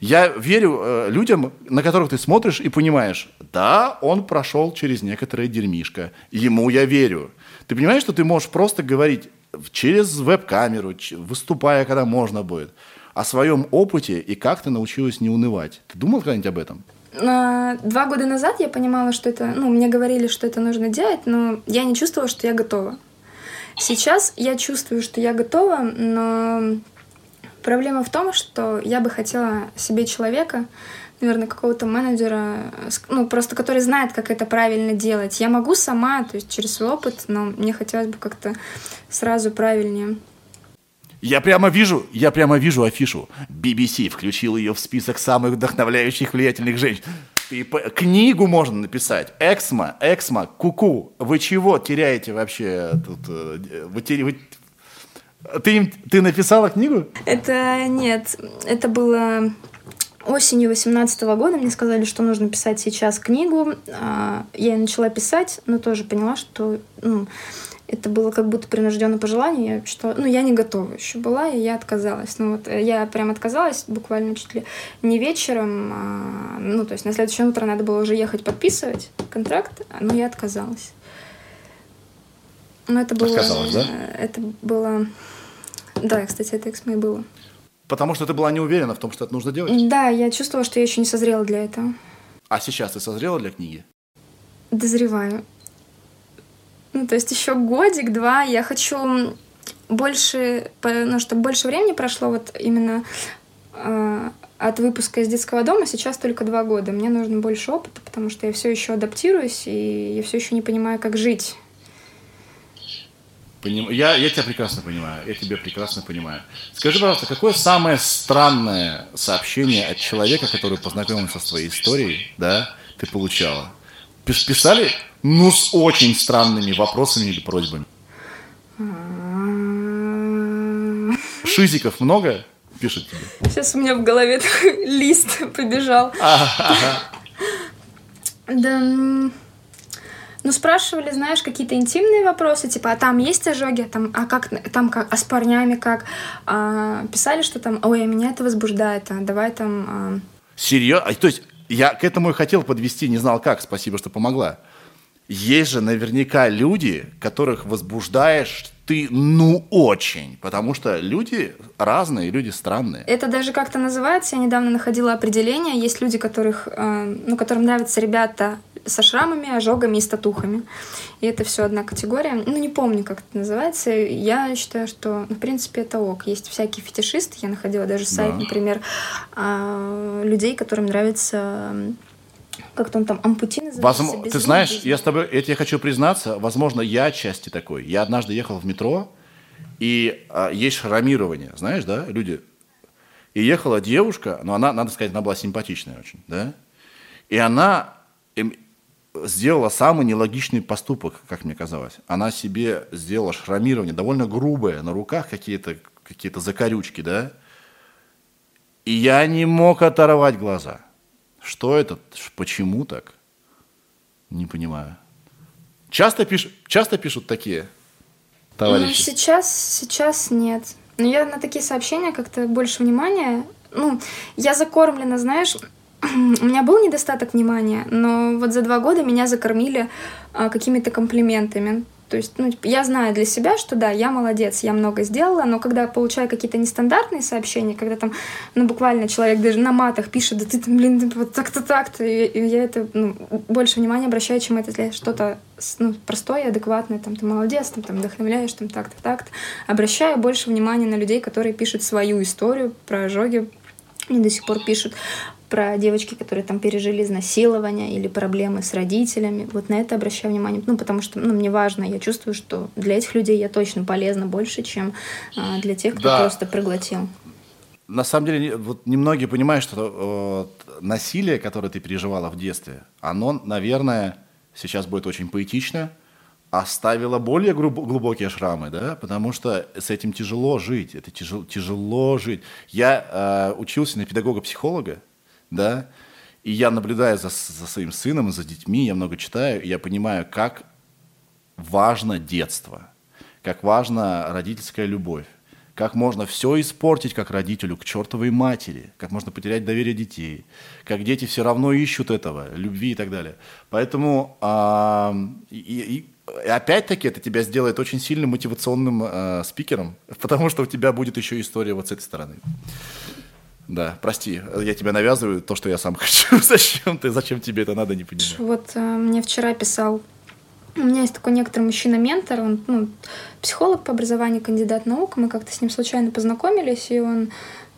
A: Я верю э, людям, на которых ты смотришь и понимаешь, да, он прошел через некоторое дерьмишко. Ему я верю. Ты понимаешь, что ты можешь просто говорить через веб-камеру, выступая, когда можно будет, о своем опыте и как ты научилась не унывать. Ты думал когда-нибудь об этом?
B: Два года назад я понимала, что это, ну, мне говорили, что это нужно делать, но я не чувствовала, что я готова. Сейчас я чувствую, что я готова, но проблема в том, что я бы хотела себе человека, наверное, какого-то менеджера, ну, просто который знает, как это правильно делать. Я могу сама, то есть через свой опыт, но мне хотелось бы как-то сразу правильнее.
A: Я прямо вижу, я прямо вижу афишу. BBC включил ее в список самых вдохновляющих влиятельных женщин. И книгу можно написать. Эксма, Эксма, Куку. Вы чего теряете вообще тут? Э, вы, вы, ты, ты написала книгу?
B: Это нет. Это было осенью 2018 года. Мне сказали, что нужно писать сейчас книгу. А, я начала писать, но тоже поняла, что ну, это было как будто принужденное пожелание. Я что, ну, я не готова еще была, и я отказалась. Ну, вот э, я прям отказалась буквально чуть ли не вечером. А, ну, то есть на следующее утро надо было уже ехать подписывать контракт, но я отказалась. Но это было...
A: Отказалась, да?
B: Это было... Да, кстати, это экс было.
A: Потому что ты была не уверена в том, что это нужно делать?
B: Да, я чувствовала, что я еще не созрела для этого.
A: А сейчас ты созрела для книги?
B: Дозреваю. Ну, то есть еще годик-два я хочу больше, ну, чтобы больше времени прошло вот именно э, от выпуска из детского дома. Сейчас только два года. Мне нужно больше опыта, потому что я все еще адаптируюсь, и я все еще не понимаю, как жить.
A: Поним... Я, я тебя прекрасно понимаю, я тебя прекрасно понимаю. Скажи, пожалуйста, какое самое странное сообщение от человека, который познакомился с твоей историей, да, ты получала? Писали ну, с очень странными вопросами или просьбами. Шизиков много пишет тебе?
B: Сейчас у меня в голове лист побежал. Да, ну, спрашивали, знаешь, какие-то интимные вопросы, типа, а там есть ожоги, там, а как, там как, а с парнями как? А, писали, что там, ой, а меня это возбуждает, а давай там... А...
A: Серьезно? То есть я к этому и хотел подвести, не знал как, спасибо, что помогла. Есть же наверняка люди, которых возбуждаешь ты ну очень, потому что люди разные, люди странные.
B: Это даже как-то называется, я недавно находила определение, есть люди, которых, э, ну, которым нравятся ребята со шрамами, ожогами и статухами. И это все одна категория. Ну, не помню, как это называется. Я считаю, что, ну, в принципе, это ок. Есть всякие фетишисты. Я находила даже сайт, да. например, э, людей, которым нравится как-то он там ампути называется.
A: Возможно, ты знаешь, я с тобой, я тебе хочу признаться, возможно, я отчасти такой. Я однажды ехал в метро, и а, есть шрамирование, знаешь, да, люди. И ехала девушка, но она, надо сказать, она была симпатичная очень, да. И она сделала самый нелогичный поступок, как мне казалось. Она себе сделала шрамирование, довольно грубое, на руках какие-то какие закорючки, да. И я не мог оторвать глаза – что это? Почему так? Не понимаю. Часто пишут, часто пишут такие товарищи? Ну,
B: сейчас, сейчас нет. Но я на такие сообщения как-то больше внимания. Ну, я закормлена, знаешь, у меня был недостаток внимания, но вот за два года меня закормили а, какими-то комплиментами. То есть, ну, типа, я знаю для себя, что да, я молодец, я много сделала, но когда получаю какие-то нестандартные сообщения, когда там, ну, буквально человек даже на матах пишет, да ты там, блин, ты вот так-то так-то, и, и я это, ну, больше внимания обращаю, чем это что-то, ну, простое, адекватное, там, ты молодец, там, там, вдохновляешь, там, так-то, так-то. Обращаю больше внимания на людей, которые пишут свою историю про ожоги, мне до сих пор пишут про девочки, которые там пережили изнасилование или проблемы с родителями. Вот на это обращаю внимание. Ну, потому что ну, мне важно, я чувствую, что для этих людей я точно полезна больше, чем а, для тех, кто да. просто проглотил.
A: На самом деле, вот немногие понимают, что вот, насилие, которое ты переживала в детстве, оно, наверное, сейчас будет очень поэтично, оставило более глубокие шрамы, да, потому что с этим тяжело жить, это тяжело, тяжело жить. Я э, учился на педагога-психолога, да, и я наблюдаю за, за своим сыном за детьми, я много читаю, и я понимаю, как важно детство, как важна родительская любовь, как можно все испортить как родителю к чертовой матери, как можно потерять доверие детей, как дети все равно ищут этого, любви и так далее. Поэтому а, и, и, опять-таки это тебя сделает очень сильным мотивационным э, спикером, потому что у тебя будет еще история вот с этой стороны. Да, прости, я тебя навязываю то, что я сам хочу. зачем ты, зачем тебе это надо, не понимаю.
B: Вот э, мне вчера писал, у меня есть такой некоторый мужчина-ментор, он ну, психолог по образованию, кандидат наук, мы как-то с ним случайно познакомились, и он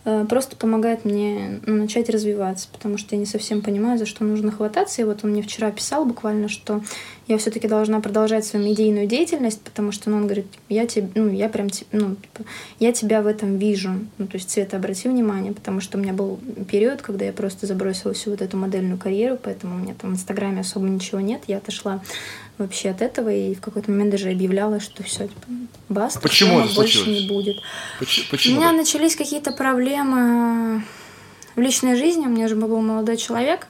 B: Э, просто помогает мне ну, начать развиваться, потому что я не совсем понимаю, за что нужно хвататься. И вот он мне вчера писал буквально, что я все-таки должна продолжать свою медийную деятельность, потому что ну, он говорит, я тебе, ну, я прям, ну, типа, я тебя в этом вижу. Ну, то есть, Света, обрати внимание, потому что у меня был период, когда я просто забросила всю вот эту модельную карьеру, поэтому у меня там в Инстаграме особо ничего нет. Я отошла вообще от этого и в какой-то момент даже объявляла, что все, типа, баста,
A: Почему это
B: больше случилось? не будет.
A: Почему? Почему?
B: У меня начались какие-то проблемы в личной жизни. У меня же был молодой человек.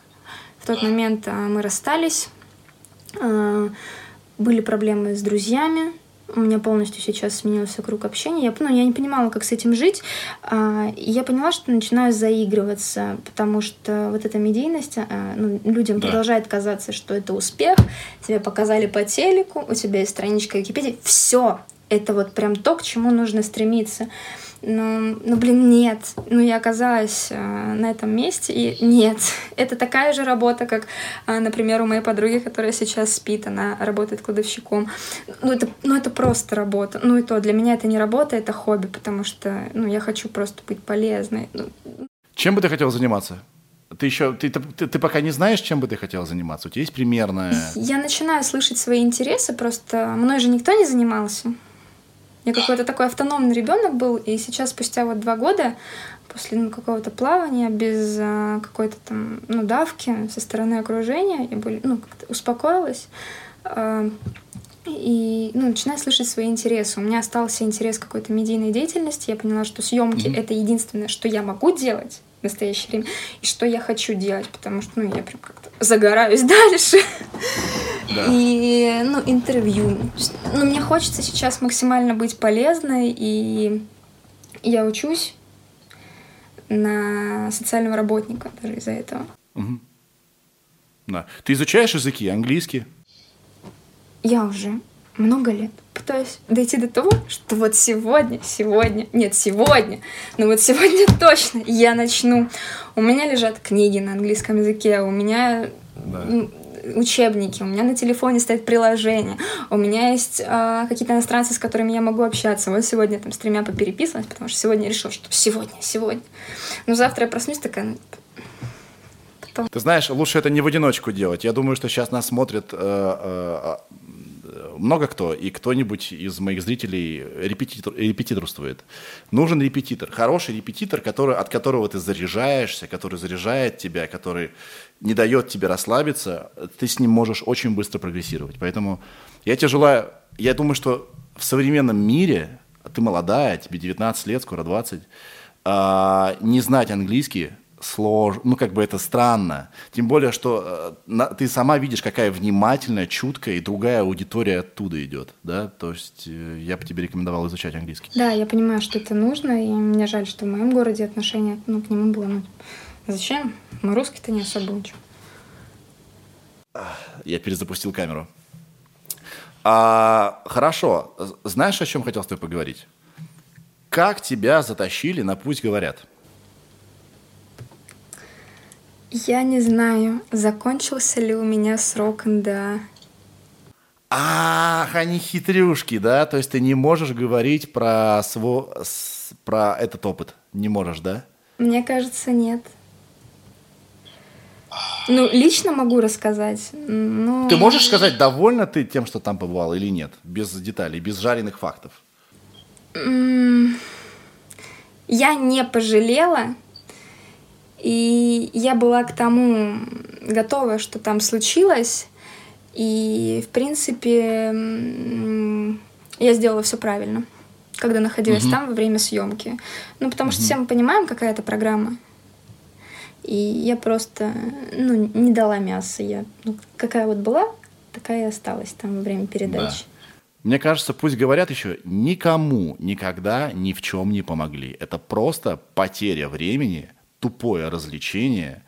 B: В тот момент а, мы расстались. А, были проблемы с друзьями. у меня полностью сейчас сменился круг общения. Я, ну, я не понимала, как с этим жить. А, и я поняла, что начинаю заигрываться, потому что вот эта медийность, а, ну, людям да. продолжает казаться, что это успех. Тебе показали по телеку, у тебя есть страничка Википедии. Все, это вот прям то, к чему нужно стремиться. Ну, ну, блин, нет. Ну, я оказалась э, на этом месте, и нет. Это такая же работа, как, э, например, у моей подруги, которая сейчас спит, она работает кладовщиком. Ну, это, ну, это просто работа. Ну, и то, для меня это не работа, это хобби, потому что, ну, я хочу просто быть полезной. Ну,
A: чем бы ты хотела заниматься? Ты еще, ты, ты, ты пока не знаешь, чем бы ты хотела заниматься? У тебя есть примерная...
B: Я начинаю слышать свои интересы, просто мной же никто не занимался. Я какой-то такой автономный ребенок был, и сейчас, спустя вот два года, после ну, какого-то плавания, без а, какой-то там ну, давки со стороны окружения, я более, ну, как-то успокоилась. А, и ну, начинаю слышать свои интересы. У меня остался интерес какой-то медийной деятельности. Я поняла, что съемки mm-hmm. это единственное, что я могу делать в настоящее время, и что я хочу делать, потому что ну, я прям как-то загораюсь дальше. Да. И, ну, интервью. Ну, мне хочется сейчас максимально быть полезной, и я учусь на социального работника даже из-за этого. Угу.
A: Да. Ты изучаешь языки, английский?
B: Я уже много лет пытаюсь дойти до того, что вот сегодня, сегодня, нет, сегодня, но вот сегодня точно я начну. У меня лежат книги на английском языке, у меня да. учебники, у меня на телефоне стоит приложение, у меня есть э, какие-то иностранцы, с которыми я могу общаться. Вот сегодня там с тремя попереписывалась, потому что сегодня решил, что сегодня, сегодня. Но завтра я проснусь такая, ну,
A: Потом. Ты знаешь, лучше это не в одиночку делать. Я думаю, что сейчас нас смотрят э, э, много кто, и кто-нибудь из моих зрителей репетитор, репетиторствует. Нужен репетитор, хороший репетитор, который, от которого ты заряжаешься, который заряжает тебя, который не дает тебе расслабиться, ты с ним можешь очень быстро прогрессировать. Поэтому я тебе желаю, я думаю, что в современном мире, ты молодая, тебе 19 лет, скоро 20, а, не знать английский сложно, ну как бы это странно. Тем более, что э, на, ты сама видишь, какая внимательная, чуткая и другая аудитория оттуда идет, да. То есть э, я бы тебе рекомендовал изучать английский.
B: Да, я понимаю, что это нужно, и мне жаль, что в моем городе отношение ну, к нему было. Ну, зачем? Мы русские-то не особо учим.
A: Я перезапустил камеру. А, хорошо. Знаешь, о чем хотел с тобой поговорить? Как тебя затащили на путь говорят?
B: Я не знаю, закончился ли у меня срок НДА.
A: Ах, они хитрюшки, да? То есть ты не можешь говорить про, свой, про этот опыт? Не можешь, да?
B: Мне кажется, нет. Ну, лично могу рассказать, но...
A: Ты можешь сказать, довольна ты тем, что там побывал или нет? Без деталей, без жареных фактов.
B: Я не пожалела, и я была к тому готова, что там случилось. И, в принципе, я сделала все правильно, когда находилась угу. там во время съемки. Ну, потому угу. что все мы понимаем, какая это программа. И я просто, ну, не дала мяса. Я, ну, какая вот была, такая и осталась там во время передачи. Да.
A: Мне кажется, пусть говорят еще, никому никогда ни в чем не помогли. Это просто потеря времени, тупое развлечение.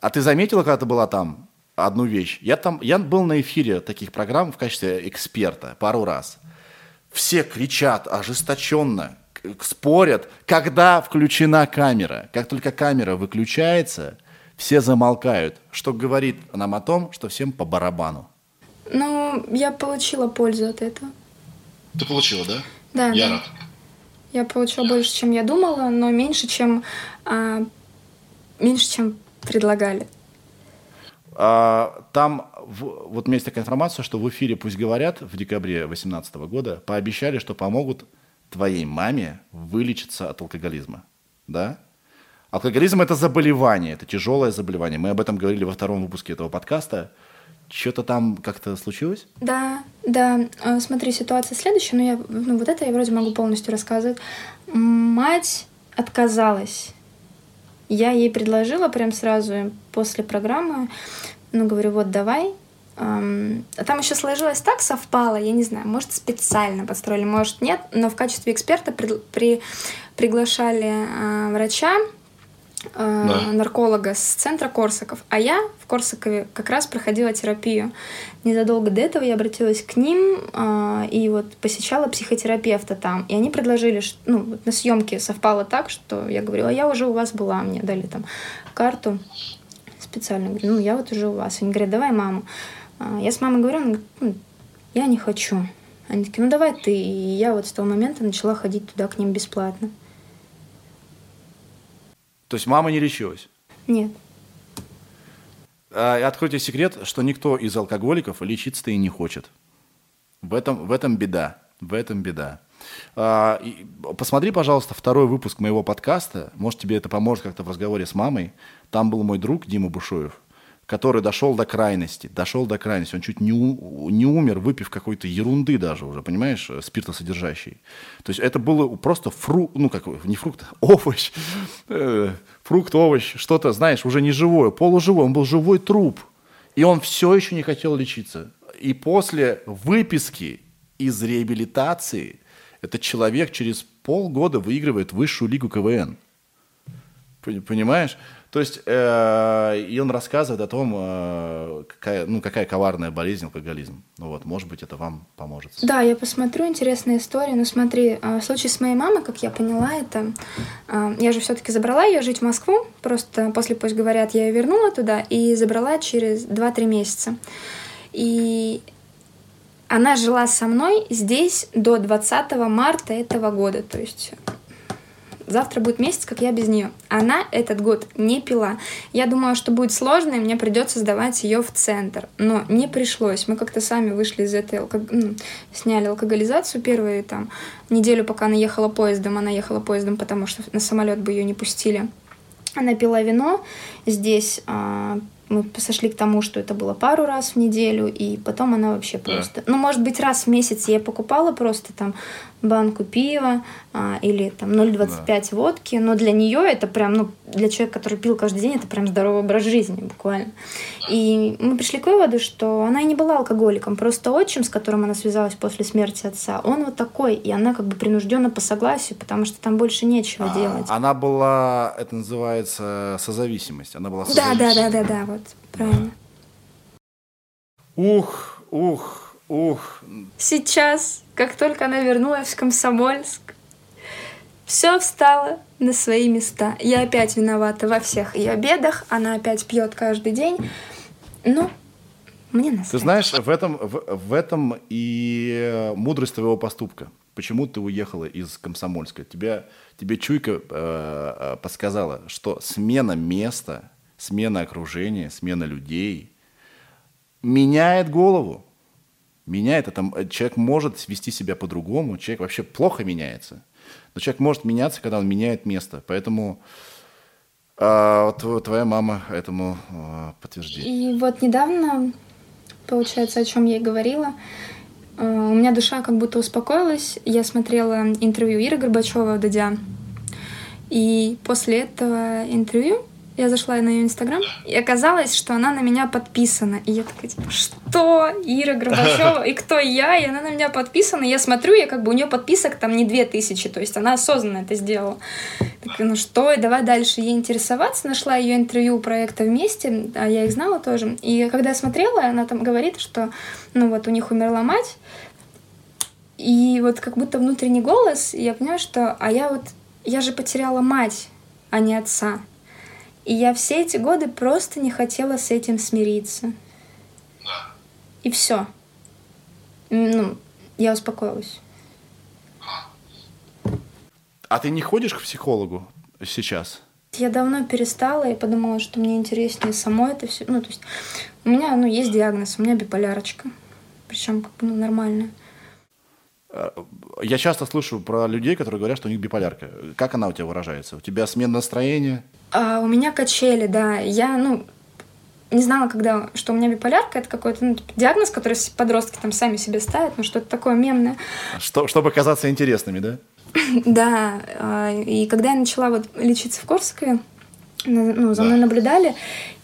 A: А ты заметила, когда ты была там, одну вещь? Я там, я был на эфире таких программ в качестве эксперта пару раз. Все кричат ожесточенно, спорят, когда включена камера. Как только камера выключается, все замолкают, что говорит нам о том, что всем по барабану.
B: Ну, я получила пользу от этого.
A: Ты получила, да?
B: Да.
A: Я
B: да.
A: рад.
B: Я получила больше, чем я думала, но меньше, чем а, меньше, чем предлагали.
A: А, там в, вот у меня есть такая информация, что в эфире «Пусть говорят» в декабре 2018 года пообещали, что помогут твоей маме вылечиться от алкоголизма. Да? Алкоголизм – это заболевание, это тяжелое заболевание. Мы об этом говорили во втором выпуске этого подкаста. Что-то там как-то случилось?
B: Да, да. А, смотри, ситуация следующая. Ну, я, ну, вот это я вроде могу полностью рассказывать. Мать отказалась. Я ей предложила прям сразу после программы, ну, говорю, вот давай, эм, там еще сложилось так, совпало, я не знаю, может, специально подстроили, может, нет, но в качестве эксперта при, при, приглашали э, врача, да. нарколога с центра Корсаков, а я в Корсакове как раз проходила терапию. Незадолго до этого я обратилась к ним э, и вот посещала психотерапевта там. И они предложили, что, ну, вот на съемке совпало так, что я говорила, я уже у вас была, мне дали там карту специально. Говорю, ну, я вот уже у вас. Они говорят, давай маму. А, я с мамой говорю, она говорит, ну, я не хочу. Они такие, ну давай ты. И я вот с того момента начала ходить туда к ним бесплатно.
A: То есть мама не лечилась?
B: Нет.
A: А, откройте секрет, что никто из алкоголиков лечиться-то и не хочет. В этом, в этом беда. В этом беда. А, посмотри, пожалуйста, второй выпуск моего подкаста. Может, тебе это поможет как-то в разговоре с мамой. Там был мой друг Дима Бушуев который дошел до крайности, дошел до крайности, он чуть не, у, не умер, выпив какой-то ерунды даже уже, понимаешь, э, спиртосодержащий. То есть это было просто фрукт, ну как, не фрукт, овощ, э, фрукт, овощ, что-то, знаешь, уже не живое, полуживой, он был живой труп. И он все еще не хотел лечиться. И после выписки из реабилитации этот человек через полгода выигрывает высшую лигу КВН. Понимаешь? То есть, э, и он рассказывает о том, э, какая, ну, какая коварная болезнь алкоголизм. Ну вот, может быть, это вам поможет.
B: Да, я посмотрю, интересная история. Ну смотри, э, в случае с моей мамой, как я поняла, это... Э, я же все-таки забрала ее жить в Москву, просто после, пусть говорят, я ее вернула туда и забрала через 2-3 месяца. И она жила со мной здесь до 20 марта этого года, то есть Завтра будет месяц, как я без нее. Она этот год не пила. Я думала, что будет сложно, и мне придется сдавать ее в центр. Но не пришлось. Мы как-то сами вышли из этой, алког... ну, сняли алкоголизацию первые там неделю, пока она ехала поездом. Она ехала поездом, потому что на самолет бы ее не пустили. Она пила вино здесь, а, мы сошли к тому, что это было пару раз в неделю, и потом она вообще просто... Да. Ну, может быть, раз в месяц я покупала просто там банку пива а, или там 0,25 да. водки, но для нее это прям, ну, для человека, который пил каждый день, это прям здоровый образ жизни буквально. И мы пришли к выводу, что она и не была алкоголиком, просто отчим, с которым она связалась после смерти отца, он вот такой, и она как бы принуждена по согласию, потому что там больше нечего а, делать.
A: Она была, это называется созависимость, она была
B: Да, да, да, да, да, вот, правильно.
A: Ух, ух, ух.
B: Сейчас как только она вернулась в Комсомольск, все встало на свои места. Я опять виновата во всех ее бедах, она опять пьет каждый день. Но мне насрать.
A: Ты знаешь, в этом, в, в этом и мудрость твоего поступка. Почему ты уехала из Комсомольска? Тебя, тебе чуйка э, э подсказала, что смена места, смена окружения, смена людей меняет голову меняет, это э, человек может вести себя по-другому, человек вообще плохо меняется. Но человек может меняться, когда он меняет место. Поэтому э, вот твоя мама этому э, подтверждение.
B: И вот недавно, получается, о чем я и говорила, э, у меня душа как будто успокоилась. Я смотрела интервью Иры Горбачева в Дудя. И после этого интервью я зашла на ее инстаграм, и оказалось, что она на меня подписана. И я такая, типа, что? Ира Горбачева? И кто я? И она на меня подписана. И я смотрю, я как бы у нее подписок там не две тысячи, то есть она осознанно это сделала. Такая, ну что, и давай дальше ей интересоваться. Нашла ее интервью проекта вместе, а я их знала тоже. И когда я смотрела, она там говорит, что, ну вот, у них умерла мать, и вот как будто внутренний голос, и я понимаю, что, а я вот, я же потеряла мать, а не отца. И я все эти годы просто не хотела с этим смириться. Да. И все. Ну, я успокоилась.
A: А ты не ходишь к психологу сейчас?
B: Я давно перестала и подумала, что мне интереснее само это все. Ну, то есть у меня, ну, есть диагноз, у меня биполярочка. Причем как бы ну, нормальная.
A: Я часто слышу про людей, которые говорят, что у них биполярка. Как она у тебя выражается? У тебя смена настроения?
B: А, у меня качели, да. Я, ну, не знала, когда, что у меня биполярка, это какой-то ну, типа, диагноз, который подростки там сами себе ставят, ну что-то такое мемное.
A: Что, чтобы казаться интересными, да?
B: да. А, и когда я начала вот лечиться в Корсакове, ну, за мной да. наблюдали.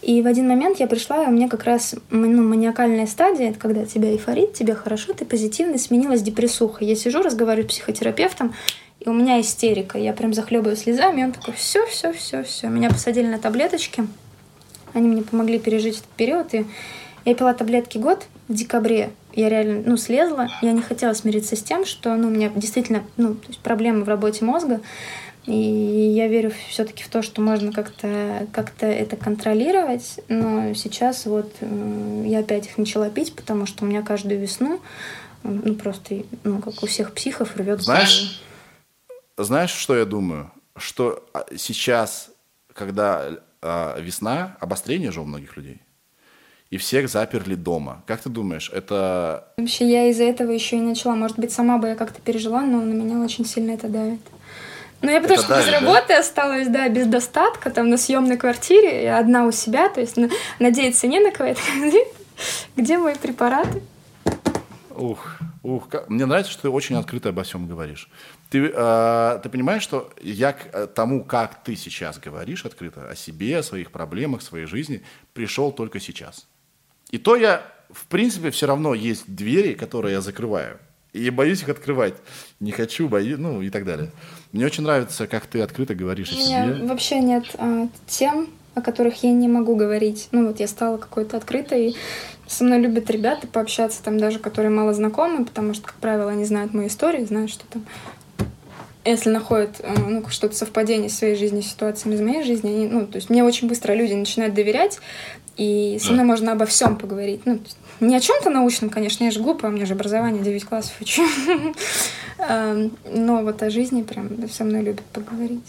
B: И в один момент я пришла, и у меня как раз ну, маниакальная стадия, это когда тебя эйфорит, тебе хорошо, ты позитивный, сменилась депрессуха. Я сижу, разговариваю с психотерапевтом, и у меня истерика. Я прям захлебываю слезами, и он такой, все, все, все, все. Меня посадили на таблеточки. Они мне помогли пережить этот период. И я пила таблетки год в декабре. Я реально, ну, слезла. Я не хотела смириться с тем, что, ну, у меня действительно, ну, то есть проблемы в работе мозга. И я верю все-таки в то, что можно как-то как это контролировать. Но сейчас вот э, я опять их начала пить, потому что у меня каждую весну, ну, просто, ну, как у всех психов, рвет
A: Знаешь, знаешь, что я думаю? Что а, сейчас, когда а, весна, обострение же у многих людей, и всех заперли дома. Как ты думаешь, это...
B: Вообще, я из-за этого еще и начала. Может быть, сама бы я как-то пережила, но на меня очень сильно это давит. Ну, я потому это что давит, без работы да? осталась, да, без достатка, там, на съемной квартире, я одна у себя, то есть надеяться не на кого. Где мои препараты?
A: Ух, ух, мне нравится, что ты очень открыто обо всем говоришь. Ты, э, ты понимаешь, что я к э, тому, как ты сейчас говоришь открыто о себе, о своих проблемах, своей жизни, пришел только сейчас. И то я, в принципе, все равно есть двери, которые я закрываю. И боюсь их открывать. Не хочу, боюсь, ну и так далее. Мне очень нравится, как ты открыто говоришь о себе.
B: У меня вообще нет а, тем, о которых я не могу говорить. Ну вот я стала какой-то открытой. Со мной любят ребята пообщаться, там даже, которые мало знакомы, потому что, как правило, они знают мою историю, знают, что там если находят э, ну, что-то совпадение своей жизни с ситуациями из моей жизни, они, ну, то есть мне очень быстро люди начинают доверять, и со мной можно обо всем поговорить. Ну, не о чем-то научном, конечно, я же глупая, у меня же образование 9 классов учу. Эм, но вот о жизни прям со мной любят поговорить.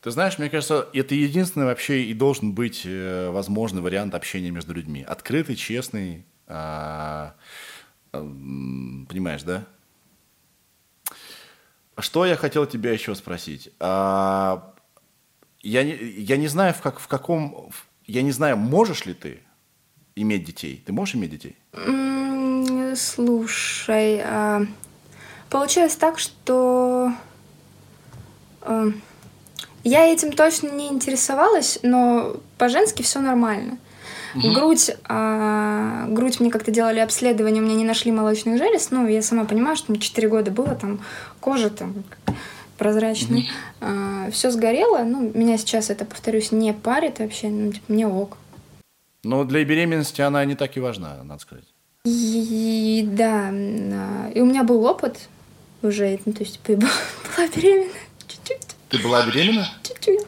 A: Ты знаешь, мне кажется, это единственный вообще и должен быть э, возможный вариант общения между людьми. Открытый, честный, а, понимаешь, да? Что я хотел тебя еще спросить? А, я, не, я не знаю, в, как, в каком... Я не знаю, можешь ли ты иметь детей? Ты можешь иметь детей?
B: Слушай, а, получилось так, что... А, я этим точно не интересовалась, но по-женски все нормально. Угу. Грудь, а, грудь мне как-то делали обследование, у меня не нашли молочных желез. Ну, я сама понимаю, что мне 4 года было, там кожа там прозрачная. Угу. А, все сгорело. Ну, меня сейчас это, повторюсь, не парит вообще. Ну, типа, мне ок.
A: Но для беременности она не так и важна, надо сказать.
B: И, да, и у меня был опыт уже, ну, то есть, была беременна чуть-чуть.
A: Ты была беременна?
B: Чуть-чуть.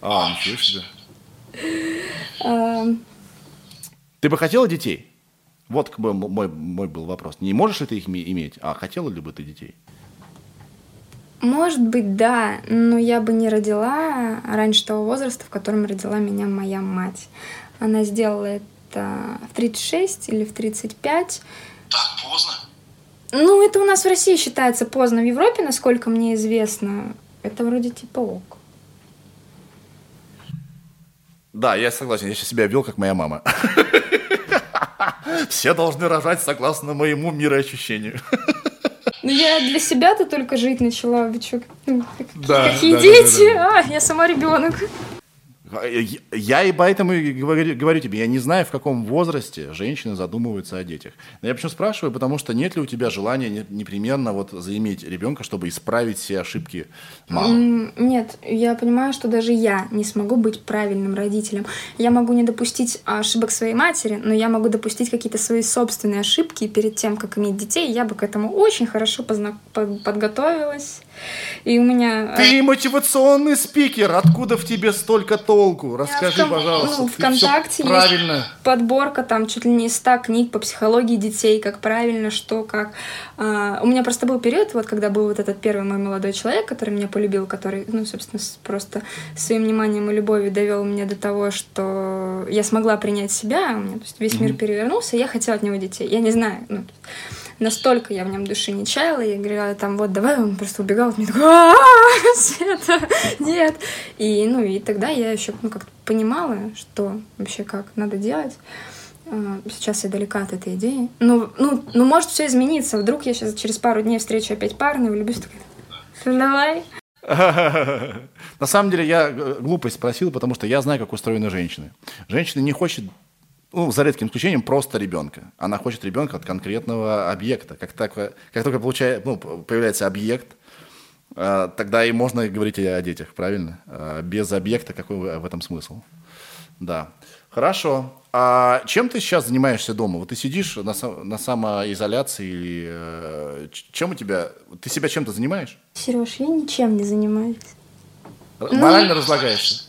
A: А, ничего себе. Ты бы хотела детей? Вот как бы мой, мой был вопрос. Не можешь ли ты их иметь, а хотела ли бы ты детей?
B: Может быть, да, но я бы не родила раньше того возраста, в котором родила меня моя мать. Она сделала это в 36 или в 35.
A: Так поздно?
B: Ну, это у нас в России считается поздно. В Европе, насколько мне известно, это вроде типа ок.
A: Да, я согласен, я сейчас себя вел, как моя мама. Все должны рожать согласно моему мироощущению.
B: Ну, я для себя-то только жить начала. Вы что, ну, да, какие да, дети? Да, да, да. А, я сама ребенок.
A: Я и поэтому и говорю, говорю тебе, я не знаю, в каком возрасте женщины задумываются о детях. Но я почему спрашиваю, потому что нет ли у тебя желания непременно вот заиметь ребенка, чтобы исправить все ошибки мамы?
B: Нет, я понимаю, что даже я не смогу быть правильным родителем. Я могу не допустить ошибок своей матери, но я могу допустить какие-то свои собственные ошибки, и перед тем, как иметь детей, я бы к этому очень хорошо позна- подготовилась и у меня...
A: Ты мотивационный спикер, откуда в тебе столько толку? Расскажи, в, пожалуйста. Ну,
B: ВКонтакте правильно. есть подборка там чуть ли не 100 книг по психологии детей, как правильно, что, как. А, у меня просто был период, вот когда был вот этот первый мой молодой человек, который меня полюбил, который, ну, собственно, просто своим вниманием и любовью довел меня до того, что я смогла принять себя, у меня то есть, весь mm-hmm. мир перевернулся, и я хотела от него детей. Я не знаю, ну, настолько я в нем души не чаяла, я говорила, там, вот, давай, он просто убегал меня, такой, Света, нет. И, ну, и тогда я еще, ну, как-то понимала, что вообще как надо делать. А, сейчас я далека от этой идеи. Ну, ну, ну может все измениться. Вдруг я сейчас через пару дней встречу опять парня, влюблюсь, такая, давай.
A: На самом деле я глупость спросил, потому что я знаю, как устроены женщины. Женщина не хочет ну, за редким исключением, просто ребенка. Она хочет ребенка от конкретного объекта. Как, так, как только получает, ну, появляется объект, э, тогда и можно говорить о детях, правильно? Э, без объекта какой в этом смысл? Да. Хорошо. А чем ты сейчас занимаешься дома? Вот ты сидишь на, на самоизоляции или э, чем у тебя? Ты себя чем-то занимаешь?
B: Сереж, я ничем не занимаюсь.
A: Морально ну, разлагаешься?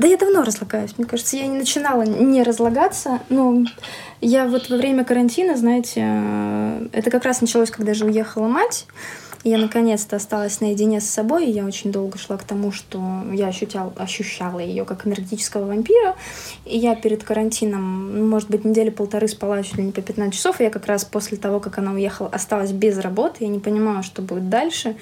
B: Да я давно разлагаюсь. Мне кажется, я не начинала не разлагаться. Но я вот во время карантина, знаете, э, это как раз началось, когда же уехала мать. Я наконец-то осталась наедине с собой, и я очень долго шла к тому, что я ощущал, ощущала ее как энергетического вампира. И я перед карантином, ну, может быть, недели полторы спала чуть ли не по 15 часов, и я как раз после того, как она уехала, осталась без работы, я не понимала, что будет дальше.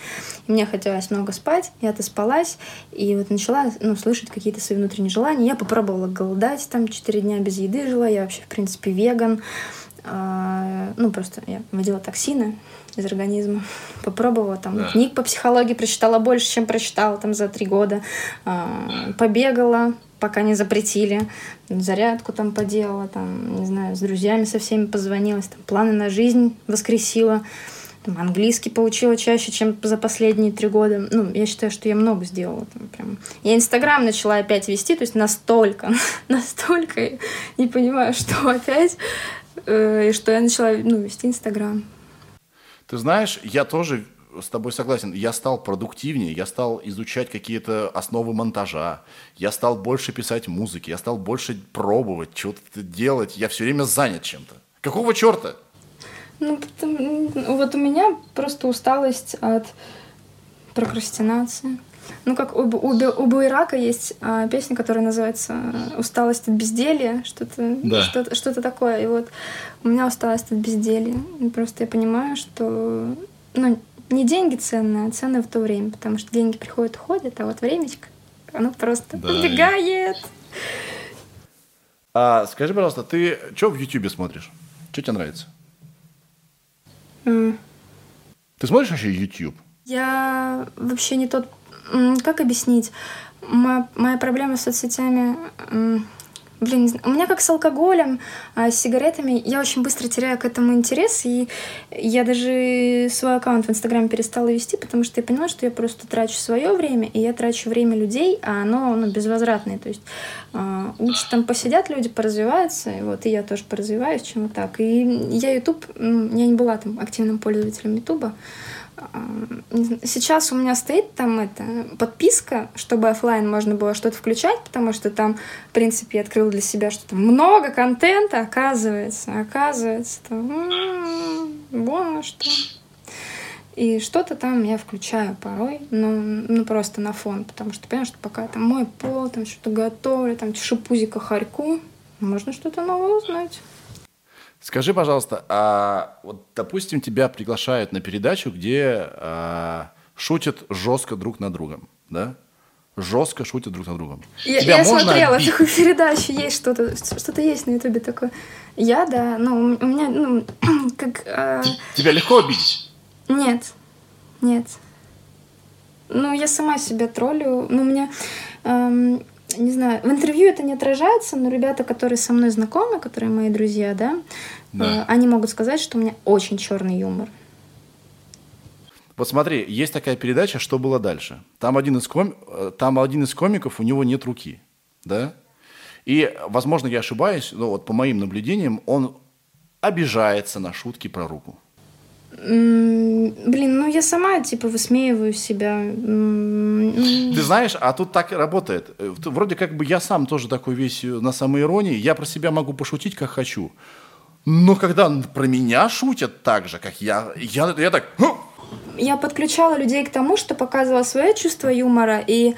B: И мне хотелось много спать, я отоспалась, и вот начала ну, слышать какие-то свои внутренние желания. Я попробовала голодать, там 4 дня без еды жила, я вообще, в принципе, веган. А, ну, просто я водила токсины, из организма. Попробовала там да. книг по психологии, прочитала больше, чем прочитала там за три года. А, побегала, пока не запретили. Зарядку там поделала, там, не знаю, с друзьями со всеми позвонилась, там, планы на жизнь воскресила. Там, английский получила чаще, чем за последние три года. Ну, я считаю, что я много сделала. Там, прям. Я Инстаграм начала опять вести, то есть настолько, настолько не понимаю, что опять, э, и что я начала ну, вести Инстаграм.
A: Ты знаешь, я тоже с тобой согласен. Я стал продуктивнее, я стал изучать какие-то основы монтажа, я стал больше писать музыки, я стал больше пробовать, что-то делать. Я все время занят чем-то. Какого черта?
B: Ну, вот у меня просто усталость от прокрастинации. Ну, как у, у, у Буйрака есть а, песня, которая называется «Усталость от безделья», что-то да. что что такое. И вот у меня усталость от безделья. И просто я понимаю, что ну, не деньги ценные, а ценные в то время, потому что деньги приходят и ходят, а вот времечко, оно просто да. убегает.
A: А, скажи, пожалуйста, ты что в Ютубе смотришь? Что тебе нравится? Mm. Ты смотришь вообще YouTube?
B: Я вообще не тот как объяснить? Моя, моя проблема с соцсетями... Блин, у меня как с алкоголем, а с сигаретами, я очень быстро теряю к этому интерес, и я даже свой аккаунт в Инстаграме перестала вести, потому что я поняла, что я просто трачу свое время, и я трачу время людей, а оно ну, безвозвратное. То есть э, лучше там посидят люди, поразвиваются, и вот и я тоже поразвиваюсь, чем вот так. И я YouTube, я не была там активным пользователем Ютуба, Сейчас у меня стоит там это подписка, чтобы офлайн можно было что-то включать, потому что там, в принципе, я открыла для себя, что там много контента, оказывается, оказывается, там, м-м, вон что. И что-то там я включаю порой, но ну просто на фон, потому что понимаю, что пока там мой пол, там что-то готовлю, там шипузика харьку, можно что-то новое узнать.
A: Скажи, пожалуйста, а вот, допустим, тебя приглашают на передачу, где а, шутят жестко друг над другом, да? Жестко шутят друг над другом.
B: Я, я смотрела отбить? такую передачу, есть что-то, что-то есть на Ютубе такое. Я, да, ну, у меня, ну, как... А...
A: Тебя легко обидеть?
B: Нет, нет. Ну, я сама себя троллю. Ну, у меня... Эм, не знаю, в интервью это не отражается, но ребята, которые со мной знакомы, которые мои друзья, да, да. Э, они могут сказать, что у меня очень черный юмор.
A: Вот смотри, есть такая передача «Что было дальше?». Там один из, ком... Э, там один из комиков, у него нет руки, да? И, возможно, я ошибаюсь, но вот по моим наблюдениям он обижается на шутки про руку.
B: Блин, ну я сама типа высмеиваю себя.
A: Ты знаешь, а тут так работает. Э, вроде как бы я сам тоже такой весь э, на самоиронии. Я про себя могу пошутить, как хочу. Но когда про меня шутят так же, как я, я, я так...
B: Я подключала людей к тому, что показывала свое чувство юмора, и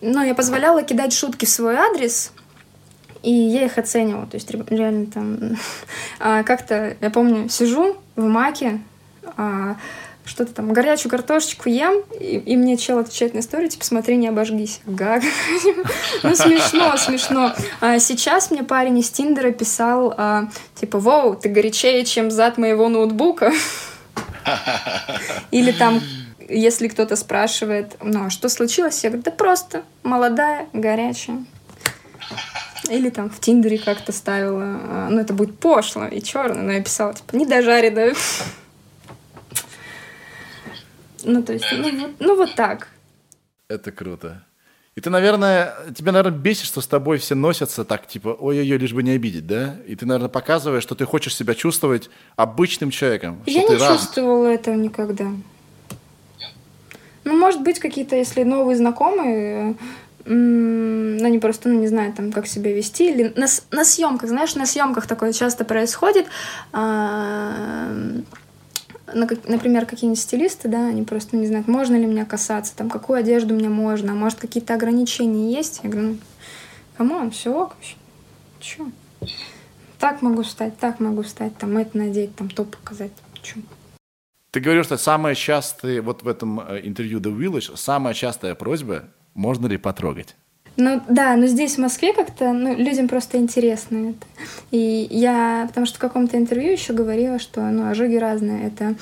B: ну, я позволяла кидать шутки в свой адрес, и я их оценивала. То есть реально там... А, как-то, я помню, сижу в маке, а, что-то там, горячую картошечку ем, и, и мне чел отвечает на историю, типа, смотри, не обожгись. Гаг. Ну, смешно, смешно. А сейчас мне парень из Тиндера писал, а, типа, воу, ты горячее, чем зад моего ноутбука. Или там если кто-то спрашивает, ну, а что случилось, я говорю, да просто молодая, горячая. Или там в Тиндере как-то ставила, а, ну, это будет пошло и черно, но я писала, типа, не дожари, да. Ну, то есть, ну вот, ну, вот так.
A: Это круто. И ты, наверное, тебе, наверное, бесит, что с тобой все носятся так, типа, ой-ой-ой, лишь бы не обидеть, да? И ты, наверное, показываешь, что ты хочешь себя чувствовать обычным человеком.
B: Я
A: не
B: раз... чувствовала этого никогда. Ну, может быть, какие-то, если новые знакомые, ну, они просто, ну, не знаю, там, как себя вести. Или на, на съемках, знаешь, на съемках такое часто происходит. А, например, какие-нибудь стилисты, да, они просто не знают, можно ли меня касаться, там, какую одежду мне можно, может, какие-то ограничения есть. Я говорю, ну, come on, все ок вообще. Чё? Так могу встать, так могу встать, там, это надеть, там, то показать. Чё?
A: Ты говоришь, что самая частая, вот в этом э, интервью The Village, самая частая просьба, можно ли потрогать?
B: Ну да, но здесь в Москве как-то ну, людям просто интересно это. И я, потому что в каком-то интервью еще говорила, что ну, ожоги разные. Это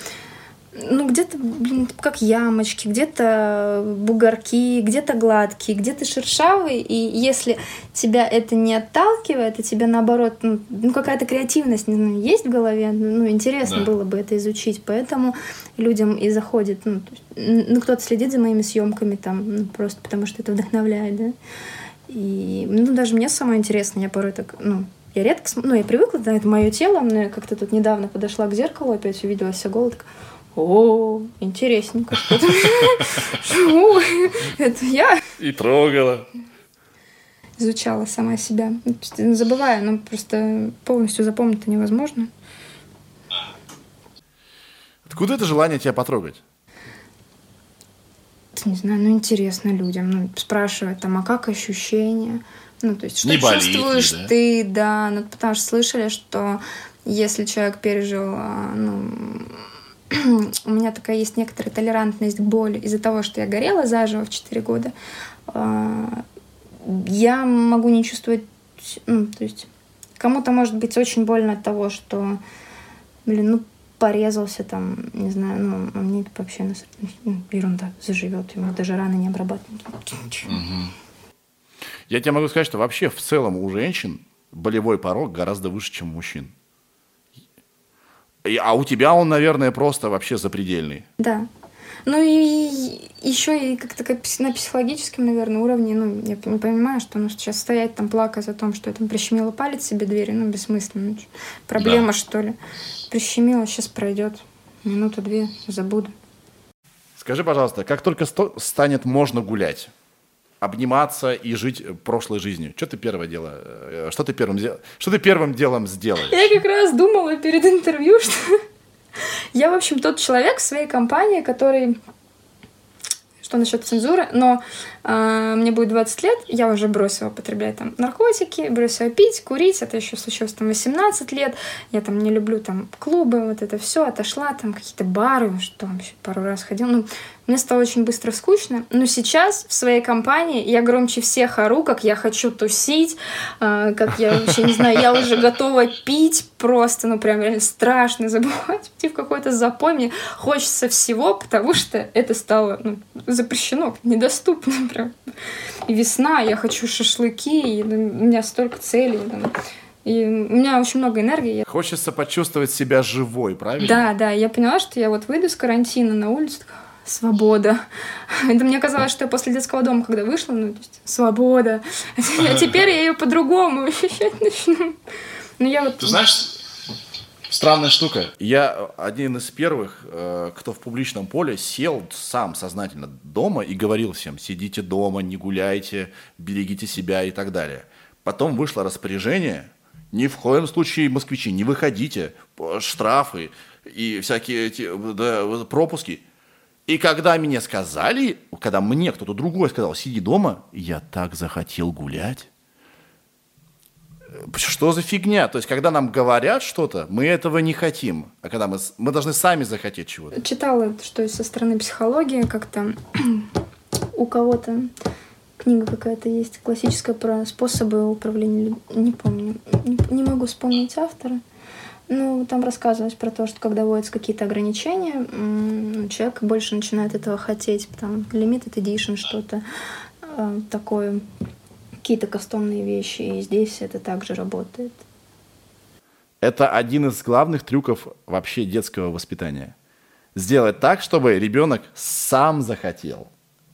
B: ну, где-то, блин, как ямочки, где-то бугорки, где-то гладкие, где-то шершавые, и если тебя это не отталкивает, и тебя наоборот, ну, ну какая-то креативность не знаю, есть в голове, ну, интересно да. было бы это изучить, поэтому людям и заходит, ну, ну кто-то следит за моими съемками там, ну, просто потому что это вдохновляет, да, и, ну, даже мне самое интересное, я порой так, ну, я редко, ну, я привыкла, да, это мое тело, но я как-то тут недавно подошла к зеркалу, опять увидела себя голой, так, о, интересненько что-то. Это я.
A: И трогала.
B: Изучала сама себя. Забываю, но просто полностью запомнить невозможно.
A: Откуда это желание тебя потрогать?
B: Не знаю, ну интересно людям. Ну, спрашивать там, а как ощущения? Ну, то есть, что
A: не
B: чувствуешь
A: болит,
B: да? ты, да. Ну, потому что слышали, что если человек пережил, а, ну, у меня такая есть некоторая толерантность к боли из-за того, что я горела заживо в 4 года. А, я могу не чувствовать, ну, то есть кому-то может быть очень больно от того, что, блин, ну, порезался там, не знаю, ну, а мне вообще ну, ерунда заживет, ему даже раны не обрабатывают.
A: Я тебе могу сказать, что вообще в целом у женщин болевой порог гораздо выше, чем у мужчин. А у тебя он, наверное, просто вообще запредельный.
B: Да. Ну и еще и как-то как на психологическом, наверное, уровне, ну, я не понимаю, что ну, сейчас стоять там плакать о том, что я там прищемила палец себе двери, ну, бессмысленно. Проблема, да. что ли. Прищемила, сейчас пройдет. Минуту-две, забуду.
A: Скажи, пожалуйста, как только станет можно гулять, обниматься и жить прошлой жизнью. Что ты первое дело? Э, что ты первым, что ты первым делом сделаешь?
B: Я как раз думала перед интервью, что я, в общем, тот человек в своей компании, который что насчет цензуры, но э, мне будет 20 лет, я уже бросила употреблять там наркотики, бросила пить, курить, это еще случилось там 18 лет, я там не люблю там клубы, вот это все, отошла, там какие-то бары, что вообще пару раз ходила, ну, мне стало очень быстро скучно, но сейчас в своей компании я громче всех ору, как я хочу тусить, э, как я вообще не знаю, я уже готова пить просто, ну прям реально страшно забывать, идти в какой-то запой, мне хочется всего, потому что это стало ну, запрещено, недоступно прям. И весна, я хочу шашлыки, и ну, у меня столько целей. Там. И у меня очень много энергии.
A: Хочется почувствовать себя живой, правильно?
B: Да, да. Я поняла, что я вот выйду с карантина на улицу, такая, свобода. Это мне казалось, что я после детского дома, когда вышла, ну, то есть, свобода. А теперь я ее по-другому ощущать начну. Ну, я вот...
A: Ты знаешь, Странная штука. Я один из первых, э, кто в публичном поле сел сам сознательно дома и говорил всем, сидите дома, не гуляйте, берегите себя и так далее. Потом вышло распоряжение, ни в коем случае, москвичи, не выходите, штрафы и всякие эти да, пропуски. И когда мне сказали, когда мне кто-то другой сказал, сиди дома, я так захотел гулять. Что за фигня? То есть, когда нам говорят что-то, мы этого не хотим. А когда мы, мы должны сами захотеть чего-то.
B: Читала, что со стороны психологии как-то у кого-то книга какая-то есть классическая про способы управления. Не помню, не, не могу вспомнить автора. Ну, там рассказывалось про то, что когда вводятся какие-то ограничения, человек больше начинает этого хотеть. Там limited edition что-то э, такое, какие-то кастомные вещи. И здесь это также работает.
A: Это один из главных трюков вообще детского воспитания. Сделать так, чтобы ребенок сам захотел.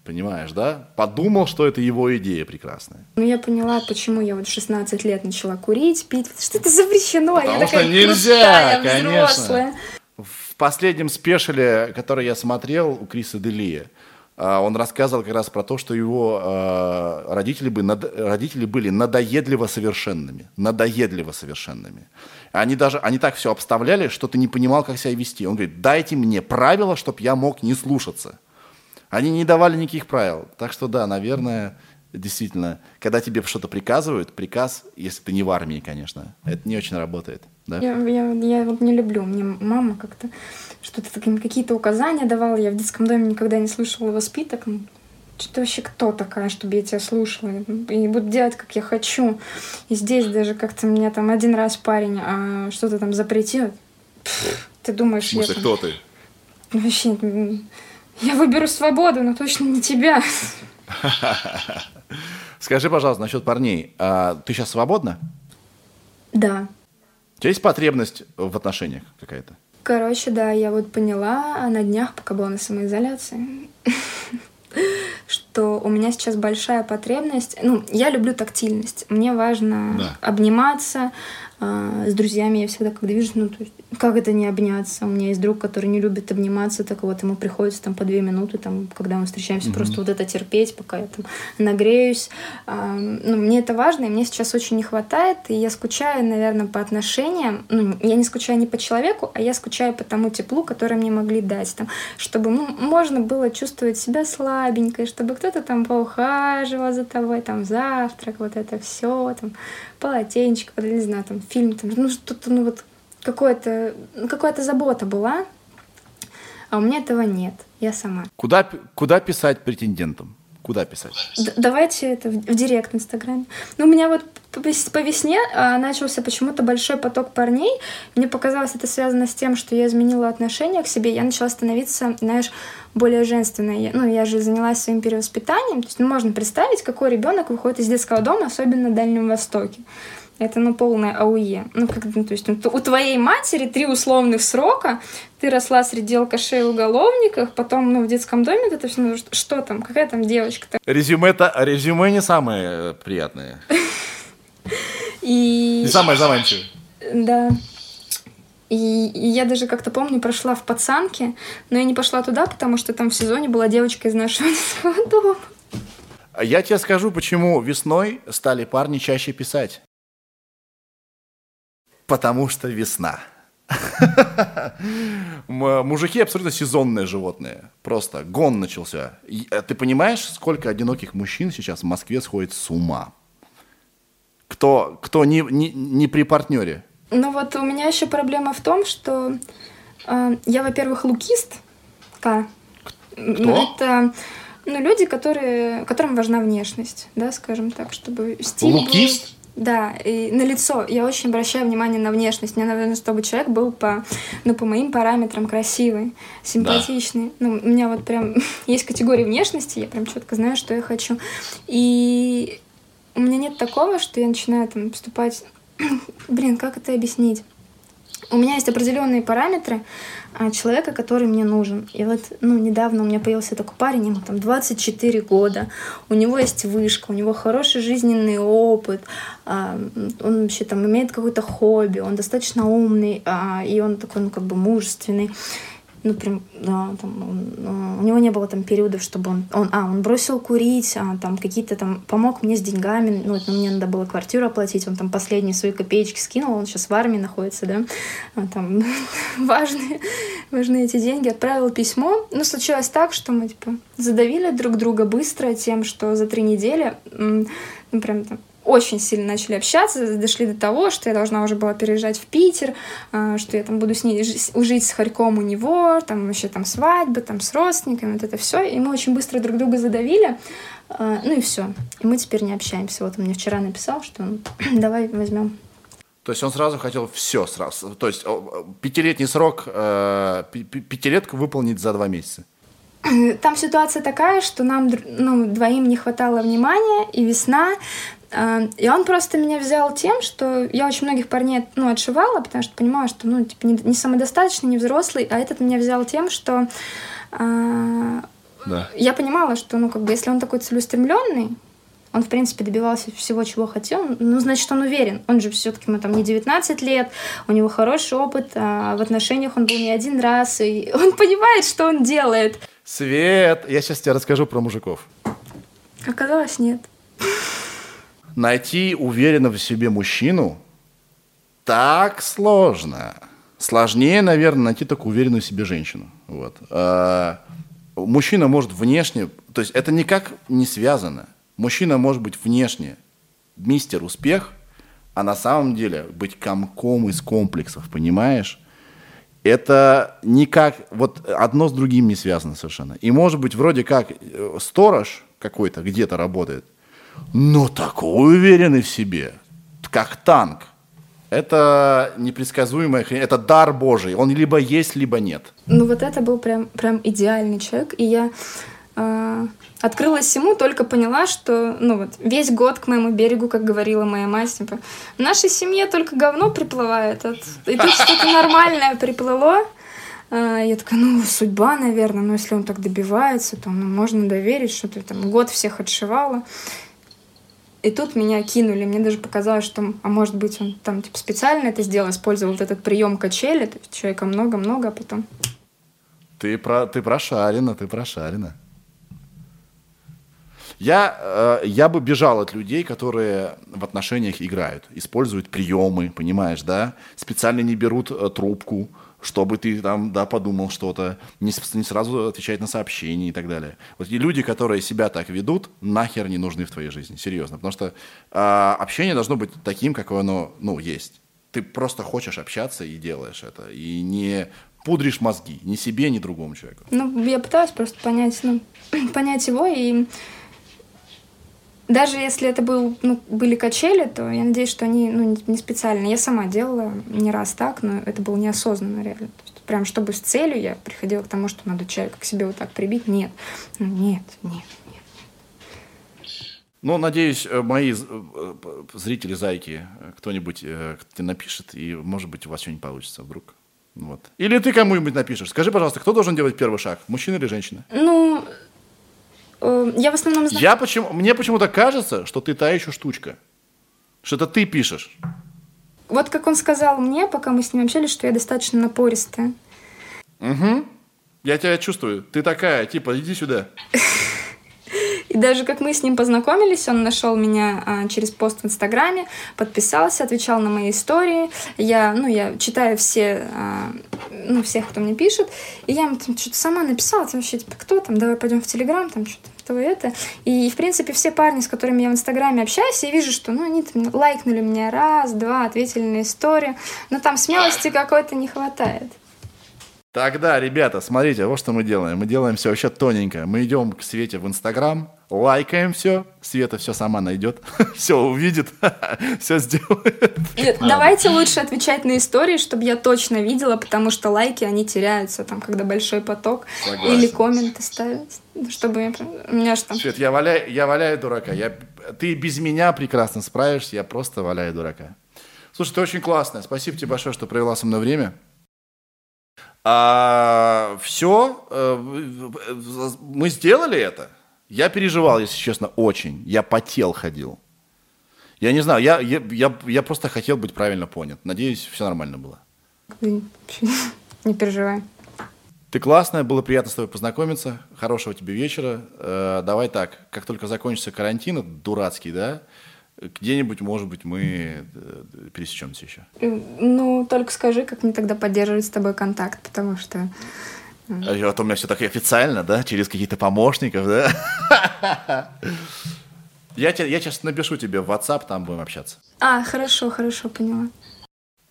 A: Понимаешь, да? Подумал, что это его идея прекрасная.
B: Ну, я поняла, почему я вот в 16 лет начала курить, пить. Что это запрещено?
A: Потому
B: я
A: что
B: такая
A: нельзя,
B: крутая,
A: конечно.
B: взрослая.
A: В последнем спешале, который я смотрел у Криса Делия, а, он рассказывал как раз про то, что его а, родители, бы, родители были надоедливо совершенными. Надоедливо совершенными. Они даже, они так все обставляли, что ты не понимал, как себя вести. Он говорит, дайте мне правила, чтобы я мог не слушаться. Они не давали никаких правил. Так что да, наверное, действительно, когда тебе что-то приказывают, приказ, если ты не в армии, конечно, это не очень работает. Да?
B: Я, я, я вот не люблю. Мне мама как-то что-то какие-то указания давала. Я в детском доме никогда не слушала воспиток. Ну, Что ты вообще кто такая, чтобы я тебя слушала? И буду делать, как я хочу. И здесь даже как-то мне там один раз парень а, что-то там запретил. Пф, ты думаешь, я там-
A: кто ты?
B: Ну, Вообще, я выберу свободу, но точно не тебя.
A: Скажи, пожалуйста, насчет парней. А ты сейчас свободна?
B: Да.
A: У тебя есть потребность в отношениях какая-то?
B: Короче, да, я вот поняла а на днях, пока была на самоизоляции, что у меня сейчас большая потребность. Ну, я люблю тактильность. Мне важно
A: Да.
B: обниматься. А, С друзьями я всегда, когда вижу, ну, то есть, как это не обняться? У меня есть друг, который не любит обниматься, так вот ему приходится там по две минуты, там, когда мы встречаемся, просто вот это терпеть, пока я там нагреюсь. А, Ну, мне это важно, и мне сейчас очень не хватает, и я скучаю, наверное, по отношениям. Ну, я не скучаю не по человеку, а я скучаю по тому теплу, которое мне могли дать, там, чтобы ну, можно было чувствовать себя слабенькой, чтобы кто-то там поухаживал за тобой, там, завтрак, вот это все, там, полотенчик, вот, не знаю, там, фильм, там, ну, что-то, ну, вот, какое-то, ну, какая-то забота была, а у меня этого нет, я сама.
A: Куда, куда писать претендентам? Куда писать?
B: Д- давайте это в, в директ Инстаграме. Ну, у меня вот по весне а, начался почему-то большой поток парней. Мне показалось, это связано с тем, что я изменила отношение к себе. Я начала становиться, знаешь, более женственной. Я- ну, я же занялась своим перевоспитанием. То есть, ну, можно представить, какой ребенок выходит из детского дома, особенно на Дальнем Востоке. Это, ну, полное АУЕ. Ну, как, ну, то есть, ну, у твоей матери три условных срока, ты росла среди алкашей и уголовников, потом, ну, в детском доме, это все, ну, что, что там, какая там девочка-то?
A: Резюме-то, резюме не самое приятное.
B: И...
A: Не самое заманчивое.
B: Да. И, и я даже как-то помню, прошла в пацанке, но я не пошла туда, потому что там в сезоне была девочка из нашего детского дома.
A: А Я тебе скажу, почему весной стали парни чаще писать. Потому что весна. Мужики абсолютно сезонные животные. Просто гон начался. И, э, Ты понимаешь, сколько одиноких мужчин сейчас в Москве сходит с ума? Кто, кто не, не, не при партнере?
B: Ну вот у меня еще проблема в том, что э, я, во-первых, лукист. К.
A: Кто?
B: Это ну, люди, которые, которым важна внешность, да, скажем так, чтобы стиль был-
A: Лукист?
B: Да, и на лицо. Я очень обращаю внимание на внешность. Мне, наверное, чтобы человек был по, ну, по моим параметрам красивый, симпатичный. Ну, у меня вот прям есть категории внешности, я прям четко знаю, что я хочу. И у меня нет такого, что я начинаю там поступать... Блин, как это объяснить? У меня есть определенные параметры а, человека, который мне нужен. И вот, ну, недавно у меня появился такой парень, ему там 24 года, у него есть вышка, у него хороший жизненный опыт, а, он вообще там имеет какое-то хобби, он достаточно умный, а, и он такой, ну, как бы мужественный. Ну, прям, да, там, он, а, у него не было там периодов, чтобы он, он, а, он бросил курить, а, там, какие-то там, помог мне с деньгами, ну, ну, мне надо было квартиру оплатить, он там последние свои копеечки скинул, он сейчас в армии находится, да, а, там, важные, важные эти деньги, отправил письмо, ну, случилось так, что мы, типа, задавили друг друга быстро тем, что за три недели, ну, прям там, очень сильно начали общаться, дошли до того, что я должна уже была переезжать в Питер, а, что я там буду с ней жи- жить с Харьком у него, там вообще там свадьбы, там с родственниками, вот это все. И мы очень быстро друг друга задавили. А, Ну и все. И мы теперь не общаемся. Вот он мне вчера написал, что ну, давай возьмем.
A: То есть он сразу хотел все сразу. То есть пятилетний срок, э, пятилетку выполнить за два месяца.
B: Там ситуация такая, что нам ну, двоим не хватало внимания, и весна, э, и он просто меня взял тем, что я очень многих парней ну, отшивала, потому что понимала, что ну, типа, не, не самодостаточный, не взрослый, а этот меня взял тем, что э, да. я понимала, что ну, как бы, если он такой целеустремленный, он, в принципе, добивался всего, чего хотел, ну, значит, он уверен. Он же все-таки ему там не 19 лет, у него хороший опыт, а в отношениях он был не один раз, и он понимает, что он делает.
A: Свет, я сейчас тебе расскажу про мужиков.
B: Оказалось, нет.
A: Найти уверенного в себе мужчину так сложно. Сложнее, наверное, найти только уверенную в себе женщину. Вот. А, мужчина может внешне, то есть это никак не связано. Мужчина может быть внешне мистер успех, а на самом деле быть комком из комплексов, понимаешь? Это никак, вот одно с другим не связано совершенно. И может быть вроде как э, сторож какой-то где-то работает, но такой уверенный в себе, как танк. Это непредсказуемое, это дар Божий. Он либо есть, либо нет.
B: Ну вот это был прям, прям идеальный человек. И я открылась ему, только поняла, что, ну вот, весь год к моему берегу, как говорила моя мать, типа, в нашей семье только говно приплывает, от... и тут что-то нормальное приплыло. А, я такая, ну, судьба, наверное, но если он так добивается, то ну, можно доверить, что ты там год всех отшивала. И тут меня кинули, мне даже показалось, что, а может быть, он там типа специально это сделал, использовал вот этот прием качели, то есть человека много-много, а потом...
A: Ты, про, ты прошарена, ты прошарена. Я, э, я бы бежал от людей, которые в отношениях играют, используют приемы, понимаешь, да, специально не берут э, трубку, чтобы ты там, да, подумал что-то, не, не сразу отвечать на сообщения и так далее. Вот и люди, которые себя так ведут, нахер не нужны в твоей жизни, серьезно, потому что э, общение должно быть таким, какое оно, ну, есть. Ты просто хочешь общаться и делаешь это, и не пудришь мозги ни себе, ни другому человеку.
B: Ну, я пытаюсь просто понять, ну, понять его и даже если это был, ну, были качели, то я надеюсь, что они ну, не специально. Я сама делала не раз так, но это было неосознанно реально. То есть, прям чтобы с целью я приходила к тому, что надо человека к себе вот так прибить. Нет, ну, нет, нет.
A: Ну, надеюсь, э, мои э, э, зрители зайки, кто-нибудь тебе напишет, и, может быть, у вас что-нибудь получится вдруг. Вот. Или ты кому-нибудь напишешь. Скажи, пожалуйста, кто должен делать первый шаг, мужчина или женщина?
B: Ну, Э, я в основном
A: знаю... Я почему, мне почему-то кажется, что ты та еще штучка. Что это ты пишешь.
B: Вот как он сказал мне, пока мы с ним общались, что я достаточно напористая.
A: Угу. Я тебя чувствую. Ты такая, типа, иди сюда.
B: И даже как мы с ним познакомились, он нашел меня а, через пост в Инстаграме, подписался, отвечал на мои истории. Я, ну, я читаю все, а, ну, всех, кто мне пишет. И я ему там что-то сама написала, там вообще, типа, кто там, давай пойдем в Телеграм, там что-то то это. И, в принципе, все парни, с которыми я в Инстаграме общаюсь, я вижу, что, ну, они там лайкнули меня раз, два, ответили на историю, но там смелости какой-то не хватает.
A: Тогда, ребята, смотрите, вот что мы делаем. Мы делаем все вообще тоненько. Мы идем к Свете в Инстаграм, лайкаем все, Света все сама найдет, все увидит, все сделает.
B: Нет, давайте лучше отвечать на истории, чтобы я точно видела, потому что лайки, они теряются, там, когда большой поток. Согласен. Или комменты ставить, чтобы я, у меня там...
A: Свет, я валяю, я валяю дурака. Я, ты без меня прекрасно справишься, я просто валяю дурака. Слушай, ты очень классная. Спасибо тебе большое, что провела со мной время. А, все, э, мы сделали это. Я переживал, если честно, очень. Я потел ходил. Я не знаю, я, я, я, я просто хотел быть правильно понят. Надеюсь, все нормально было.
B: Не переживай.
A: Ты классная, было приятно с тобой познакомиться. Хорошего тебе вечера. Э, давай так, как только закончится карантин, дурацкий, да, где-нибудь, может быть, мы э, пересечемся еще.
B: Ну, только скажи, как мне тогда поддерживать с тобой контакт, потому что...
A: А то у меня все так официально, да, через каких-то помощников, да? Я, тебе, я сейчас напишу тебе в WhatsApp, там будем общаться.
B: А, хорошо, хорошо, поняла.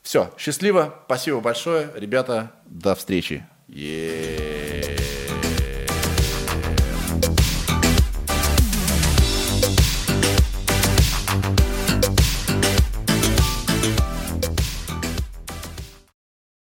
A: Все, счастливо, спасибо большое, ребята, до встречи. е